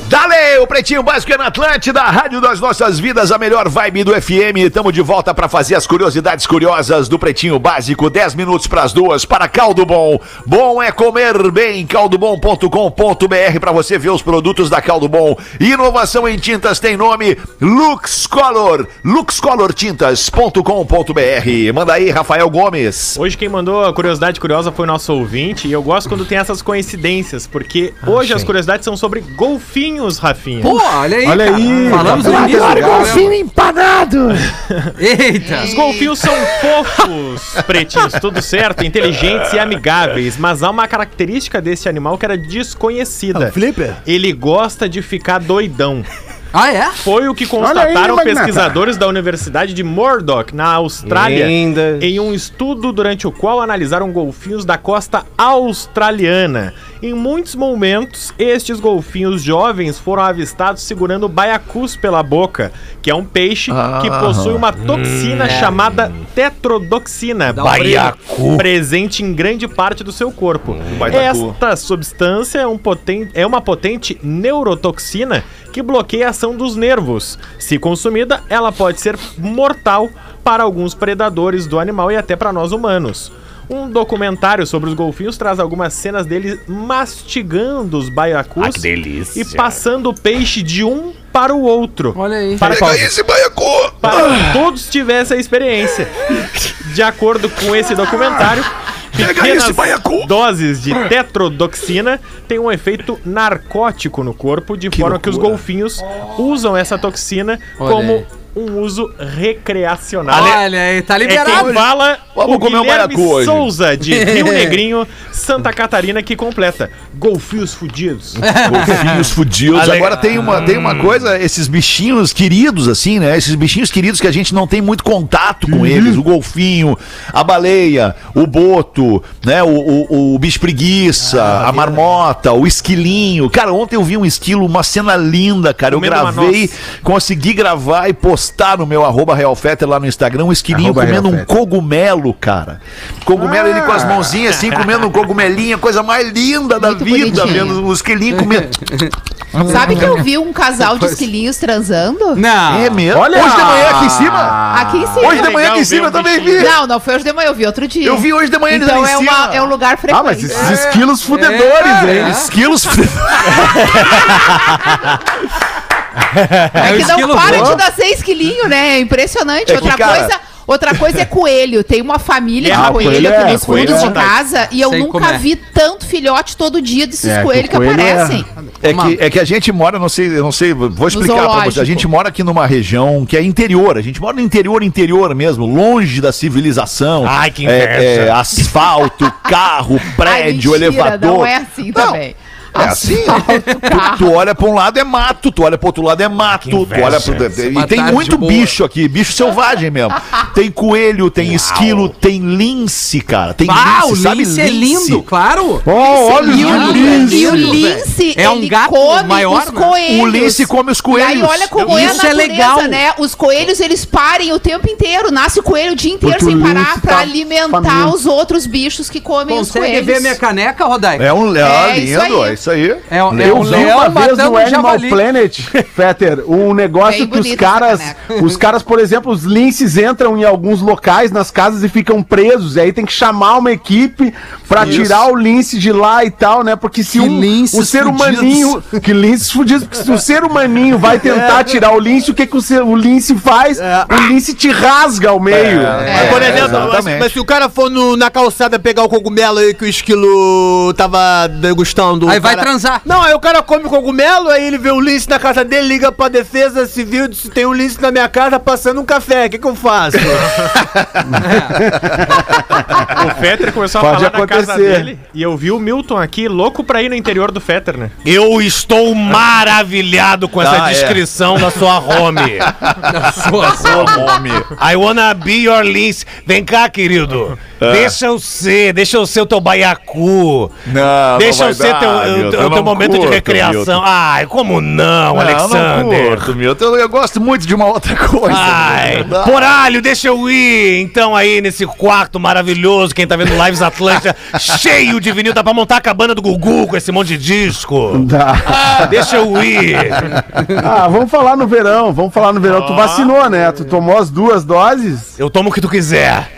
Dale, o Pretinho Básico é na Atlântida, a rádio das nossas vidas, a melhor vibe do FM. Estamos de volta para fazer as curiosidades curiosas do Pretinho Básico. 10 minutos para as duas, para Caldo Bom. Bom é comer bem, caldobom.com.br para você ver os produtos da Caldo Bom. Inovação em tintas tem nome Lux Color, luxcolortintas.com.br. Manda aí, Rafael Gomes. Hoje quem mandou a curiosidade curiosa foi o nosso ouvinte e eu gosto quando tem essas coincidências, porque hoje as curiosidades são sobre golfinhos, Rafinha. Pô, olha aí. Olha cara. aí, Falamos no início. do programa. empanado! Eita. Os golfinhos são fofos, pretinhos, tudo certo, inteligentes e amigáveis, mas há uma característica desse animal que era desconhecida. Flipper? Ele gosta de ficar doidão. Ah, é? Foi o que aí, constataram Magnata. pesquisadores da Universidade de Murdoch, na Austrália, Linda. em um estudo durante o qual analisaram golfinhos da costa australiana. Em muitos momentos, estes golfinhos jovens foram avistados segurando baiacus pela boca, que é um peixe que possui uma toxina chamada tetrodoxina, Dá um pre- presente em grande parte do seu corpo. baitacu. Esta substância é, um poten- é uma potente neurotoxina que bloqueia a ação dos nervos. Se consumida, ela pode ser mortal para alguns predadores do animal e até para nós humanos. Um documentário sobre os golfinhos traz algumas cenas deles mastigando os baiacus e passando o peixe de um para o outro. Olha aí. Para, para que todos tivessem a experiência. De acordo com esse documentário, pequenas doses de tetrodoxina têm um efeito narcótico no corpo, de forma que os golfinhos usam essa toxina Olha como aí. Um uso recreacional. Olha aí, tá É liberado. quem fala Vamos o comer um Guilherme baiacu hoje. Souza, de Rio Negrinho, Santa Catarina, que completa. Golfinhos fudidos. Golfinhos fudidos. Agora tem uma, tem uma coisa, esses bichinhos queridos, assim, né? Esses bichinhos queridos que a gente não tem muito contato com eles. O golfinho, a baleia, o boto, né? O, o, o bicho preguiça, a marmota, o esquilinho. Cara, ontem eu vi um esquilo, uma cena linda, cara. Eu gravei, consegui gravar e postar no meu arroba Realfetter lá no Instagram, um esquilinho Arroba comendo um cogumelo, cara. Cogumelo ele com as mãozinhas assim, comendo um cogumelinho, coisa mais linda da Muito vida, bonitinho. vendo o esquilinho comendo. Sabe que eu vi um casal de esquilinhos transando? Não. É mesmo? Olha! Hoje de manhã aqui em cima? Aqui em cima. Hoje de manhã aqui em cima um eu também vi. Não, não foi hoje de manhã, eu vi outro dia. Eu vi hoje de manhã eles Então ali é, em uma, cima. é um lugar frequente. Ah, mas esses esquilos fudedores, É, hein? Esquilos. É o que não para de dar seis quilinhos, né? É impressionante. É que, outra, cara- coisa, outra coisa é coelho. Tem uma família Ah, de coelho, coelho aqui é- nos coelho fundos é de casa e eu Sei nunca é. vi tanto filhote todo dia desses É, que coelhos que, coelho é- aparecem. É que, é que a gente mora, não sei, eu não sei, vou explicar pra você. A gente mora aqui numa região que é interior. A gente mora no interior, interior mesmo, longe da civilização. Ai, que É, inveja. é, asfalto, carro, Ai, prédio, mentira, elevador. Não é assim Não, também. É assim. Tu, tu olha pra um lado é mato, tu olha pro outro lado é mato, tu olha pro. E tem muito bicho aqui, bicho selvagem mesmo. Tem coelho, tem esquilo, tem lince, cara. Tem Ah, o lince, sabe lince é lindo, claro. Oh, olha E o, os lin- e o lince, É um ele gato come maior, os né? coelhos. O lince come os coelhos. E aí olha como é a Isso é natureza, legal. né? Os coelhos, eles parem o tempo inteiro. Nasce o coelho o dia inteiro Porque sem parar lince pra tá alimentar faminto. os outros bichos que comem os Consegue coelhos. ver minha caneca, Rodaica? É um É, é, isso lindo, aí. é isso aí. É, um- é Eu um vi leão uma vez no Animal javali. Planet, Fetter, um negócio Bem que os caras, os caras, por exemplo, os linces entram em alguns locais nas casas e ficam presos. E aí tem que chamar uma equipe pra tirar o lince de lá e tal, né? Porque se Que um, o ser fudidos. humaninho, que linces fudidos, porque se o ser humaninho vai tentar tirar o lince, o que, que o, ser- o lince faz? O lince te rasga ao meio. Mas, por exemplo, mas, mas se o cara for no- na calçada pegar o cogumelo aí que o esquilo tava degustando. Aí vai cara- transar. Não, aí o cara come o cogumelo, aí ele vê o lince na casa dele, liga pra defesa civil, diz, tem um lince na minha casa passando um café, o que que eu faço? O Fetter começou a Pode falar na casa acontecer. dele e eu vi o Milton aqui louco pra ir no interior do Fetter, né? Eu estou maravilhado com essa Ah, é. descrição da sua home. Nome. I wanna be your lince. Vem cá, querido. Deixa eu ser, deixa eu ser o teu baiacu. Não, deixa não eu vai ser dar, teu, Milton, teu, eu teu momento de recreação. Ai, como não, Não, Alexander? não curto, Milton. Eu, eu gosto muito de uma outra coisa. Ai, Milton. poralho, deixa eu ir. Então aí nesse quarto maravilhoso, quem tá vendo Lives Atlântica, cheio de vinil, dá pra montar a cabana do Gugu com esse monte de disco. Tá. Deixa eu ir. Ah, vamos falar no verão, vamos falar no verão. Tu vacinou, né? Tu tomou as duas doses? Eu tomo o que tu quiser.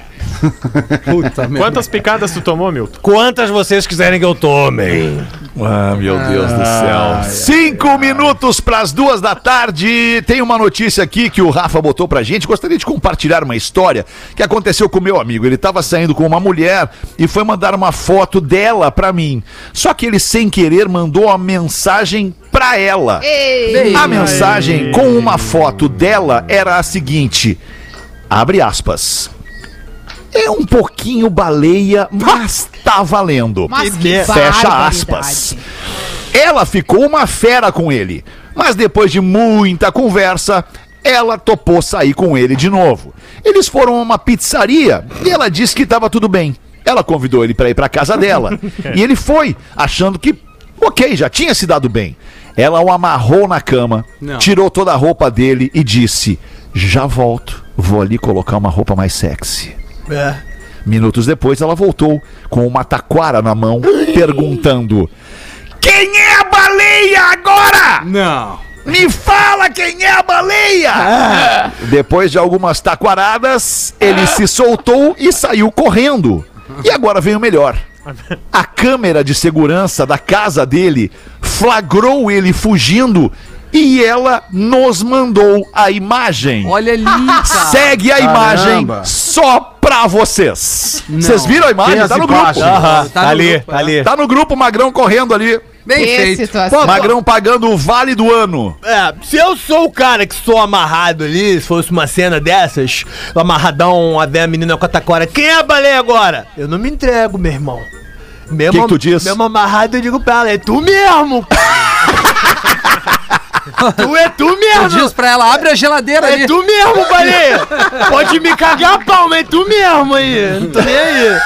Puta merda. Quantas picadas tu tomou, Milton? Quantas vocês quiserem que eu tome. Ah, meu Deus do céu. Cinco minutos para as duas da tarde. Tem uma notícia aqui que o Rafa botou pra gente. Gostaria de compartilhar uma história que aconteceu com meu amigo. Ele estava saindo com uma mulher e foi mandar uma foto dela pra mim. Só que ele, sem querer, mandou uma mensagem pra ela. Ei, A mensagem com uma foto dela era a seguinte: abre aspas. É um pouquinho baleia, mas tá valendo. mas que Fecha aspas. Ela ficou uma fera com ele, mas depois de muita conversa, ela topou sair com ele de novo. Eles foram a uma pizzaria e ela disse que estava tudo bem. Ela convidou ele para ir para casa dela e ele foi, achando que, ok, já tinha se dado bem. Ela o amarrou na cama, Não. tirou toda a roupa dele e disse: Já volto, vou ali colocar uma roupa mais sexy. É. Minutos depois, ela voltou com uma taquara na mão, perguntando: Quem é a baleia agora? Não. Me fala quem é a baleia! Depois de algumas taquaradas, ele se soltou e saiu correndo. E agora vem o melhor. A câmera de segurança da casa dele flagrou ele fugindo e ela nos mandou a imagem. Olha ali. Segue a imagem Caramba. só pra vocês. Vocês viram a imagem? Tá no grupo. Aham, Tá tá no ali, grupo, tá é. ali. Tá no grupo Magrão correndo ali. Bem Que feito. situação. Magrão pagando o vale do ano. É, se eu sou o cara que sou amarrado ali, se fosse uma cena dessas, amarradão, a ver a menina com a tacora, quem é a baleia agora? Eu não me entrego, meu irmão. Mesmo, Que que tu diz? Mesmo amarrado, eu digo pra ela, é tu mesmo! tu é tu mesmo! diz pra ela, abre a geladeira ali. É tu mesmo, baleia! Pode me cagar a palma, é tu mesmo aí! Não tô nem aí!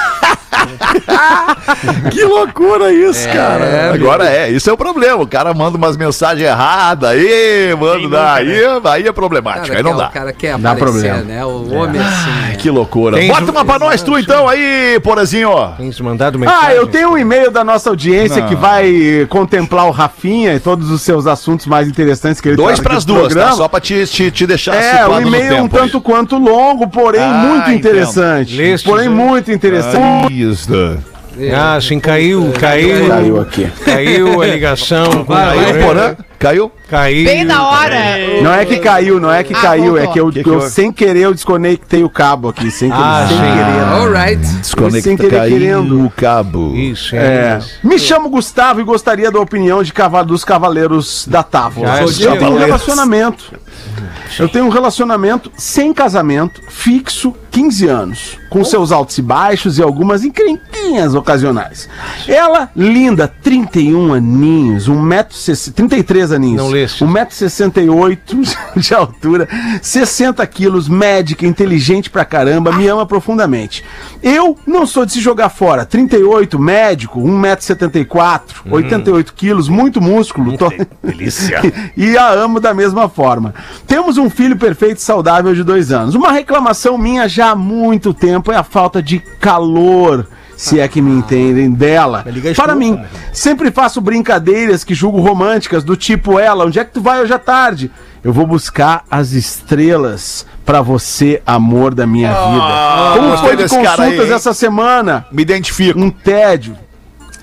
Que loucura isso, cara. Agora é, isso é o problema. O cara manda umas mensagens erradas aí, manda, dá, aí, aí é problemático, Cara, aí não dá. O cara quer Dá aparecer, problema. né? O homem assim. né? Que loucura. Tem Bota uma pra nós, tu então aí, Porazinho. Tem te mandado mensagem? Ah, eu tenho um e-mail da nossa audiência Não. que vai contemplar o Rafinha e todos os seus assuntos mais interessantes que ele Dois pras duas, tá? Só pra te, te, te deixar É, no e-mail é um aí. tanto quanto longo, porém Ah, muito interessante. Leste, porém né? muito interessante. Isso. Ah, sim, caiu, caiu. Caiu aqui. Caiu a ligação. Caiu. Porã? Caiu? Caiu. Bem na hora. Não é que caiu, não é que Ah, caiu, é voltou. que eu, Que que eu sem querer eu desconectei o cabo aqui, sem, querer, Ah, sem querer. Alright. Desconecta, Sem querer, caiu querendo. o cabo. Isso, É. é. Me chamo Gustavo e gostaria da opinião de cava- dos cavaleiros da. Já Eu é tenho um relacionamento. Eu tenho um relacionamento sem casamento, fixo, 15 anos, com seus altos e baixos e algumas encrenquinhas ocasionais. Ela, linda, 31 aninhos, 1,60m, 33 aninhos. Leste. 1,68m de altura, 60 quilos, médica, inteligente pra caramba, me ama profundamente. Eu não sou de se jogar fora. 38, médico, 1,74m, 88 quilos, muito músculo. tô- Delícia. e a amo da mesma forma. Temos um filho perfeito e saudável de dois anos. Uma reclamação minha já há muito tempo é a falta de calor. Se é que me entendem dela. Para mim, sempre faço brincadeiras que julgo românticas, do tipo ela, onde é que tu vai hoje à tarde? Eu vou buscar as estrelas pra você, amor da minha vida. Como foi de aí, consultas essa semana? Me identifico. Um tédio.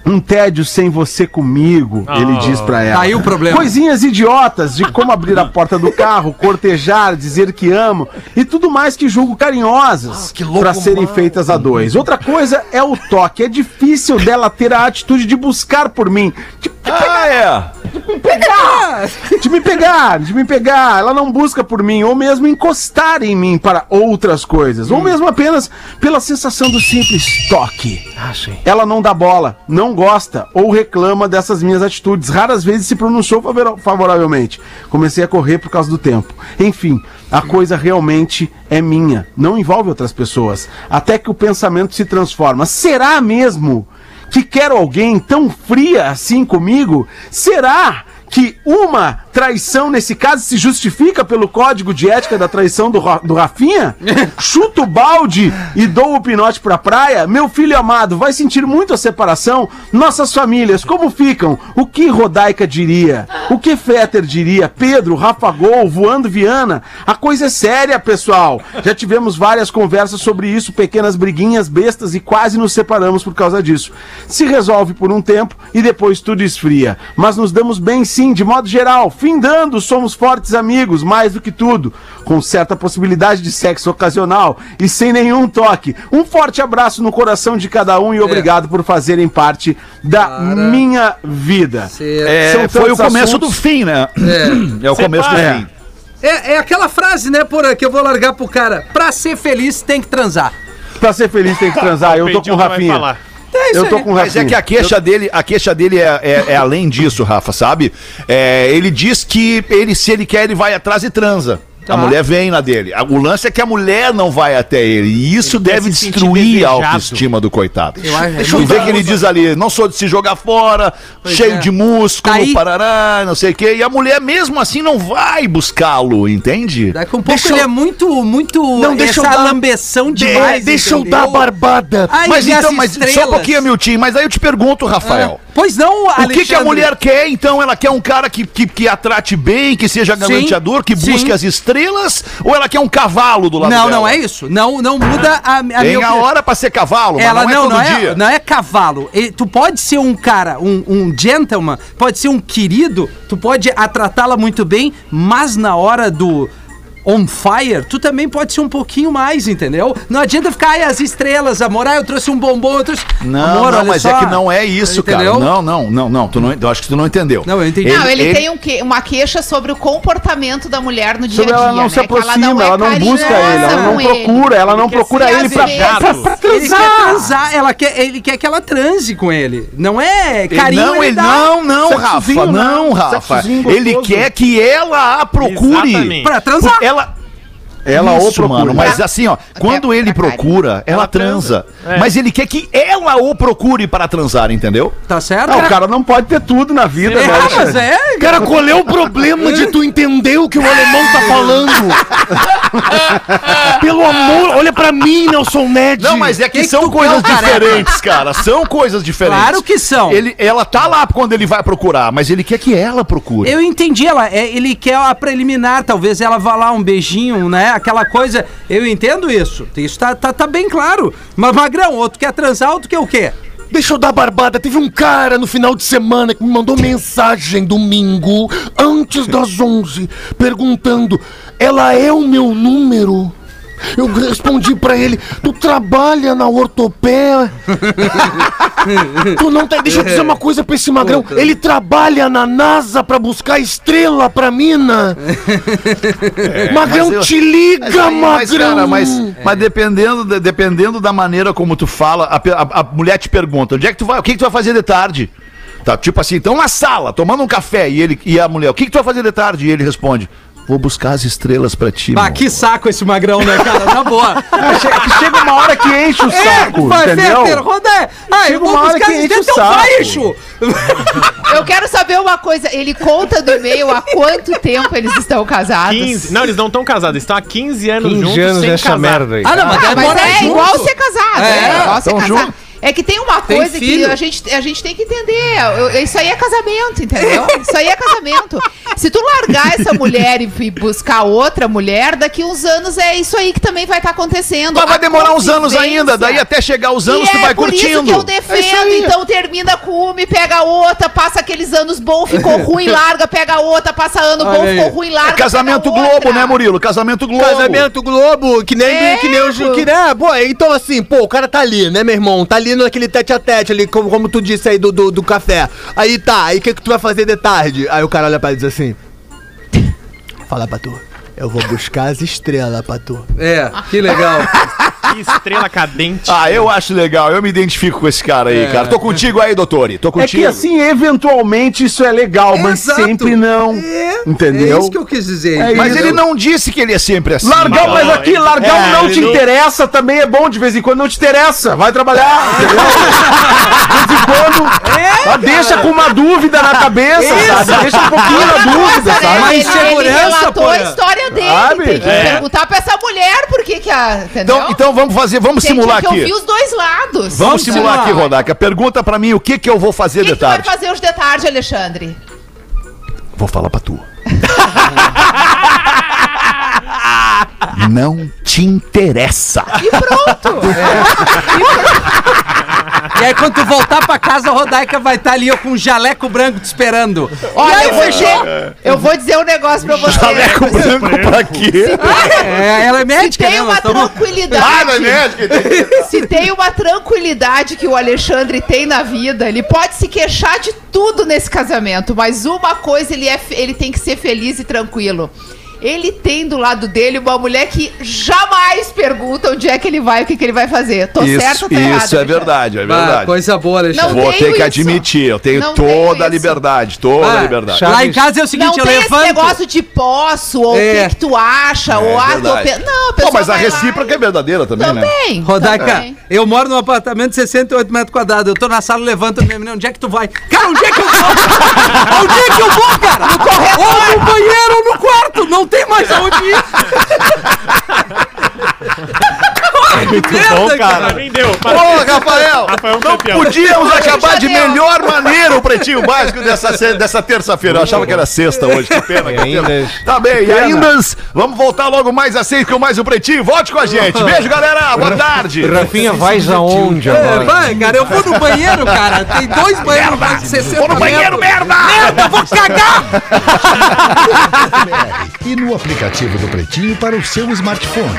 Um tédio sem você comigo, ele diz pra ela. Tá aí o problema. Coisinhas idiotas de como abrir a porta do carro, cortejar, dizer que amo e tudo mais que julgo carinhosas pra serem feitas a dois. Outra coisa é o toque. É difícil dela ter a atitude de buscar por mim, de Ah, é. Pegar, de me pegar, de me pegar. Ela não busca por mim, ou mesmo encostar em mim para outras coisas, ou mesmo apenas pela sensação do simples toque. Ah. Ela não dá bola, não gosta ou reclama dessas minhas atitudes. Raras vezes se pronunciou favora- favoravelmente. Comecei a correr por causa do tempo. Enfim, a coisa realmente é minha, não envolve outras pessoas. Até que o pensamento se transforma. Será mesmo que quero alguém tão fria assim comigo? Será? Que uma traição, nesse caso, se justifica pelo código de ética da traição do, do Rafinha? Chuto o balde e dou o pinote pra praia? Meu filho amado, vai sentir muito a separação? Nossas famílias, como ficam? O que Rodaica diria? O que Fetter diria? Pedro, Rafa Gol, voando Viana? A coisa é séria, pessoal. Já tivemos várias conversas sobre isso, pequenas briguinhas bestas e quase nos separamos por causa disso. Se resolve por um tempo e depois tudo esfria. Mas nos damos bem sim, de modo geral. Findando, somos fortes amigos, mais do que tudo. Com certa possibilidade de sexo ocasional e sem nenhum toque. Um forte abraço no coração de cada um e obrigado por fazerem parte da minha vida. Cê- É, foi o começo assuntos. do fim, né? É, o começo do É. fim. É, é aquela frase, né, porra, que eu vou largar pro cara. Pra ser feliz, tem que transar. Pra ser feliz tem que transar. Eu tô com o Rafinha. É isso Eu tô aí. com o Mas é que a queixa dele, a queixa dele é, é- é além disso, Rafa, sabe? É, ele diz que ele, se ele quer, ele vai atrás e transa. Tá. A mulher vem na dele. O lance é que a mulher não vai até ele. E isso Ele deve destruir a autoestima do coitado. Eu acho- Deixa eu ver que ele diz ali: não sou de se jogar fora, cheio é. de músculo, Aí- parará, não sei o quê. E a mulher, mesmo assim, não vai buscá-lo, entende? Daqui um pouco Deixa ele eu- é muito, muito. Não, deixa eu essa dar- lambeção demais. Deixa eu entendeu? dar a barbada. Ai, Mas as então, mas só um pouquinho, Miltinho. Mas aí eu te pergunto, Rafael. Pois não, O que, que a Alexandre? mulher quer, então? Ela quer um cara que, que, que atrate bem, que seja galanteador, que sim. busque as estrelas? Ou ela quer um cavalo do lado Não, dela? não é isso. Não, não muda a, a Tem minha a hora pra ser cavalo, mas Ela não é não, não, é, não é cavalo. E tu pode ser um cara, um, um gentleman, pode ser um querido, tu pode a tratá-la muito bem, mas na hora do on fire, tu também pode ser um pouquinho mais, entendeu? Não adianta ficar aí as estrelas, amor. Ah, eu trouxe um bombom, eu trouxe. Não, amor, não, mas só. é que não é isso, Entendeu? cara. Não, não, não, não. Tu não, eu acho que tu não entendeu. Não, eu entendi. Não, ele, tem um que- uma queixa sobre o comportamento da mulher no dia Sobre a dia. ela não né? se aproxima, ela não, é busca ele, ela não com ele. procura, ela não procura ele pra, pra, pra Ele quer transar. transar, ela quer, ele quer que ela transe com ele. Não é Ele- carinho, não, ele, dá. não, não, Rafa, né? não, Rafa. Ele quer que ela a procure. Exatamente. Pra transar. Ela. Ela ou Isso, procura. mano, mas assim, ó, quando ele procura, ela transa. Mas ele quer que ela o procure para transar, entendeu? Tá certo? Não, o cara não pode ter tudo na vida, É, né? mas é. Cara, qual é o problema de tu entender o que o alemão tá falando? Pelo amor, olha pra mim, Nelson Ned. Não, mas é que, Que que são tu coisas quer, diferentes, cara. São coisas diferentes. Claro que são. Ele, ela tá lá quando ele vai procurar, mas ele quer que ela procure. Eu entendi, ela, é, ele quer a preliminar, talvez ela vá lá um beijinho, né? Aquela coisa. Eu entendo isso. Isso tá, tá, tá bem claro. Mas, Magrão, outro quer transar, outro quer o quê? Deixa eu dar barbada. Teve um cara no final de semana que me mandou mensagem domingo, antes das 11, perguntando: ela é o meu número? Eu respondi pra ele: tu trabalha na ortopé? tu não tá. Deixa eu dizer uma coisa pra esse magrão: ele trabalha na NASA pra buscar estrela pra mina? magrão, mas eu- te liga, aí, magrão! mas, cara, mas, mas dependendo, da- dependendo da maneira como tu fala, a, a- a mulher te pergunta: onde é que tu vai? O que, que tu vai fazer de tarde? Tá, tipo assim, então na sala, tomando um café, e, ele, e a mulher, o que, que tu vai fazer de tarde? E ele responde: Vou buscar as estrelas pra ti. Bah, que amor." saco esse Magrão, né, cara? Na boa. Che- que chega uma hora que enche o saco, vai, entendeu? Roda. Ah, Chega eu vou uma hora buscar enche o então saco. vai, Exu. Eu quero saber uma coisa. Ele conta do e-mail há quanto tempo eles estão casados? 15. Não, eles não estão casados, eles estão há 15 anos 15 juntos anos sem casar. merda aí. Ah, não, mas, Ah, mas é junto. igual ser casado, É, é, igual ser casado. junto. É que tem uma Tem coisa que filho. a gente, a gente tem que entender. Eu- Isso aí é casamento, entendeu? Isso aí é casamento. Se tu largar essa mulher e, e buscar outra mulher, daqui uns anos é isso aí que também vai estar acontecendo. Mas vai A demorar uns anos ainda, daí até chegar os anos e tu é vai por curtindo. isso que eu É isso defendo, aí. então termina com uma e pega outra, passa aqueles anos bons, ficou ruim, larga, pega outra, passa ano bom, aí. ficou ruim, larga. É casamento pega outra. Globo, né, Murilo? Casamento Globo. Casamento Globo, que nem, É, que nem o que, né? Pô, então assim, pô, o cara tá ali, né, meu irmão? Tá ali naquele tete a tete ali, como, como tu disse aí do, do, do café. Aí tá, aí o que, que tu vai fazer de tarde? Aí o cara olha pra ele e diz assim: Fala pra tu, eu vou buscar as estrelas pra tu. É, que legal. Que estrela cadente. Ah, eu acho legal, eu me identifico com esse cara aí, cara. Tô contigo aí, doutor. Tô É contigo. que assim, eventualmente isso é legal, mas Exato. sempre não. É, Entendeu? É isso que eu quis dizer. É Mas ele não disse que ele é sempre assim. Largar, Não, mas aqui, ele- largar é, o não te não- interessa também é bom de vez em quando, não te interessa. Vai trabalhar, entendeu? De vez em quando. mas deixa com uma dúvida na cabeça, sabe? Deixa um pouquinho na dúvida, sabe? Mas relatou porra. a história dele. Sabe? Tem que É. perguntar pra essa mulher por que que a... Entendeu? Então, então vamos fazer, vamos Tem simular que aqui. ouvir os dois lados. Vamos simular simular. aqui, Rodaca. Pergunta pra mim o que que eu vou fazer O que, de que tu vai tarde. fazer hoje de tarde, Alexandre? Vou falar pra tu. Não te interessa. E pronto. E aí, quando tu voltar pra casa, a Rodaica vai estar ali ó, com um jaleco branco te esperando. Olha, e aí, eu, vou fechou? dizer, eu vou dizer um negócio pra você. Jaleco branco pra quê? É, ela é Se médica, tem né? uma tamo- tranquilidade. Ah, não é médico? Se tem uma tranquilidade que o Alexandre tem na vida, ele pode se queixar de tudo nesse casamento, mas uma coisa ele, é, ele tem que ser feliz e tranquilo. Ele tem do lado dele uma mulher que jamais pergunta onde é que ele vai, o que, que ele vai fazer. Tô Isso, certo ou errado, isso é Alexandre? verdade, é Ah, verdade. coisa boa, Alexandre. Não Vou tenho ter que isso. admitir, eu tenho Não toda tenho a liberdade, toda a Ah, liberdade. Lá em casa é o seguinte, Não eu tem levanto... esse negócio de posso, ou o É. que, que tu acha, ou ah, tô verdade. pe... Não, a mas a lá recíproca e- é verdadeira também, né? Também. Rodaica, também. eu moro num apartamento de 68 metros quadrados. Eu tô na sala, levanto minha menina, onde é que tu vai? Cara, onde é que eu vou? onde é que eu vou, cara? No corredor. Ou no banheiro ou no quarto. Não tem mais aonde ir. Muito merda, bom, cara. cara. Nem deu. Ô, Rafael, Rafael é não campeão. podíamos acabar de melhor maneira o Pretinho Básico dessa, dessa terça-feira. Eu achava que era sexta hoje, que pena. que ainda- pena. Tá bem, e ainda vamos voltar logo mais às seis com mais um Pretinho. Volte com a gente. Beijo, galera. Boa tarde. Rafinha, vais aonde É, agora? vai, cara, eu vou no banheiro, cara. Tem dois banheiros mais de 60 Vou no banheiro, metros. merda! Merda, vou cagar! e no aplicativo do Pretinho para o seu smartphone.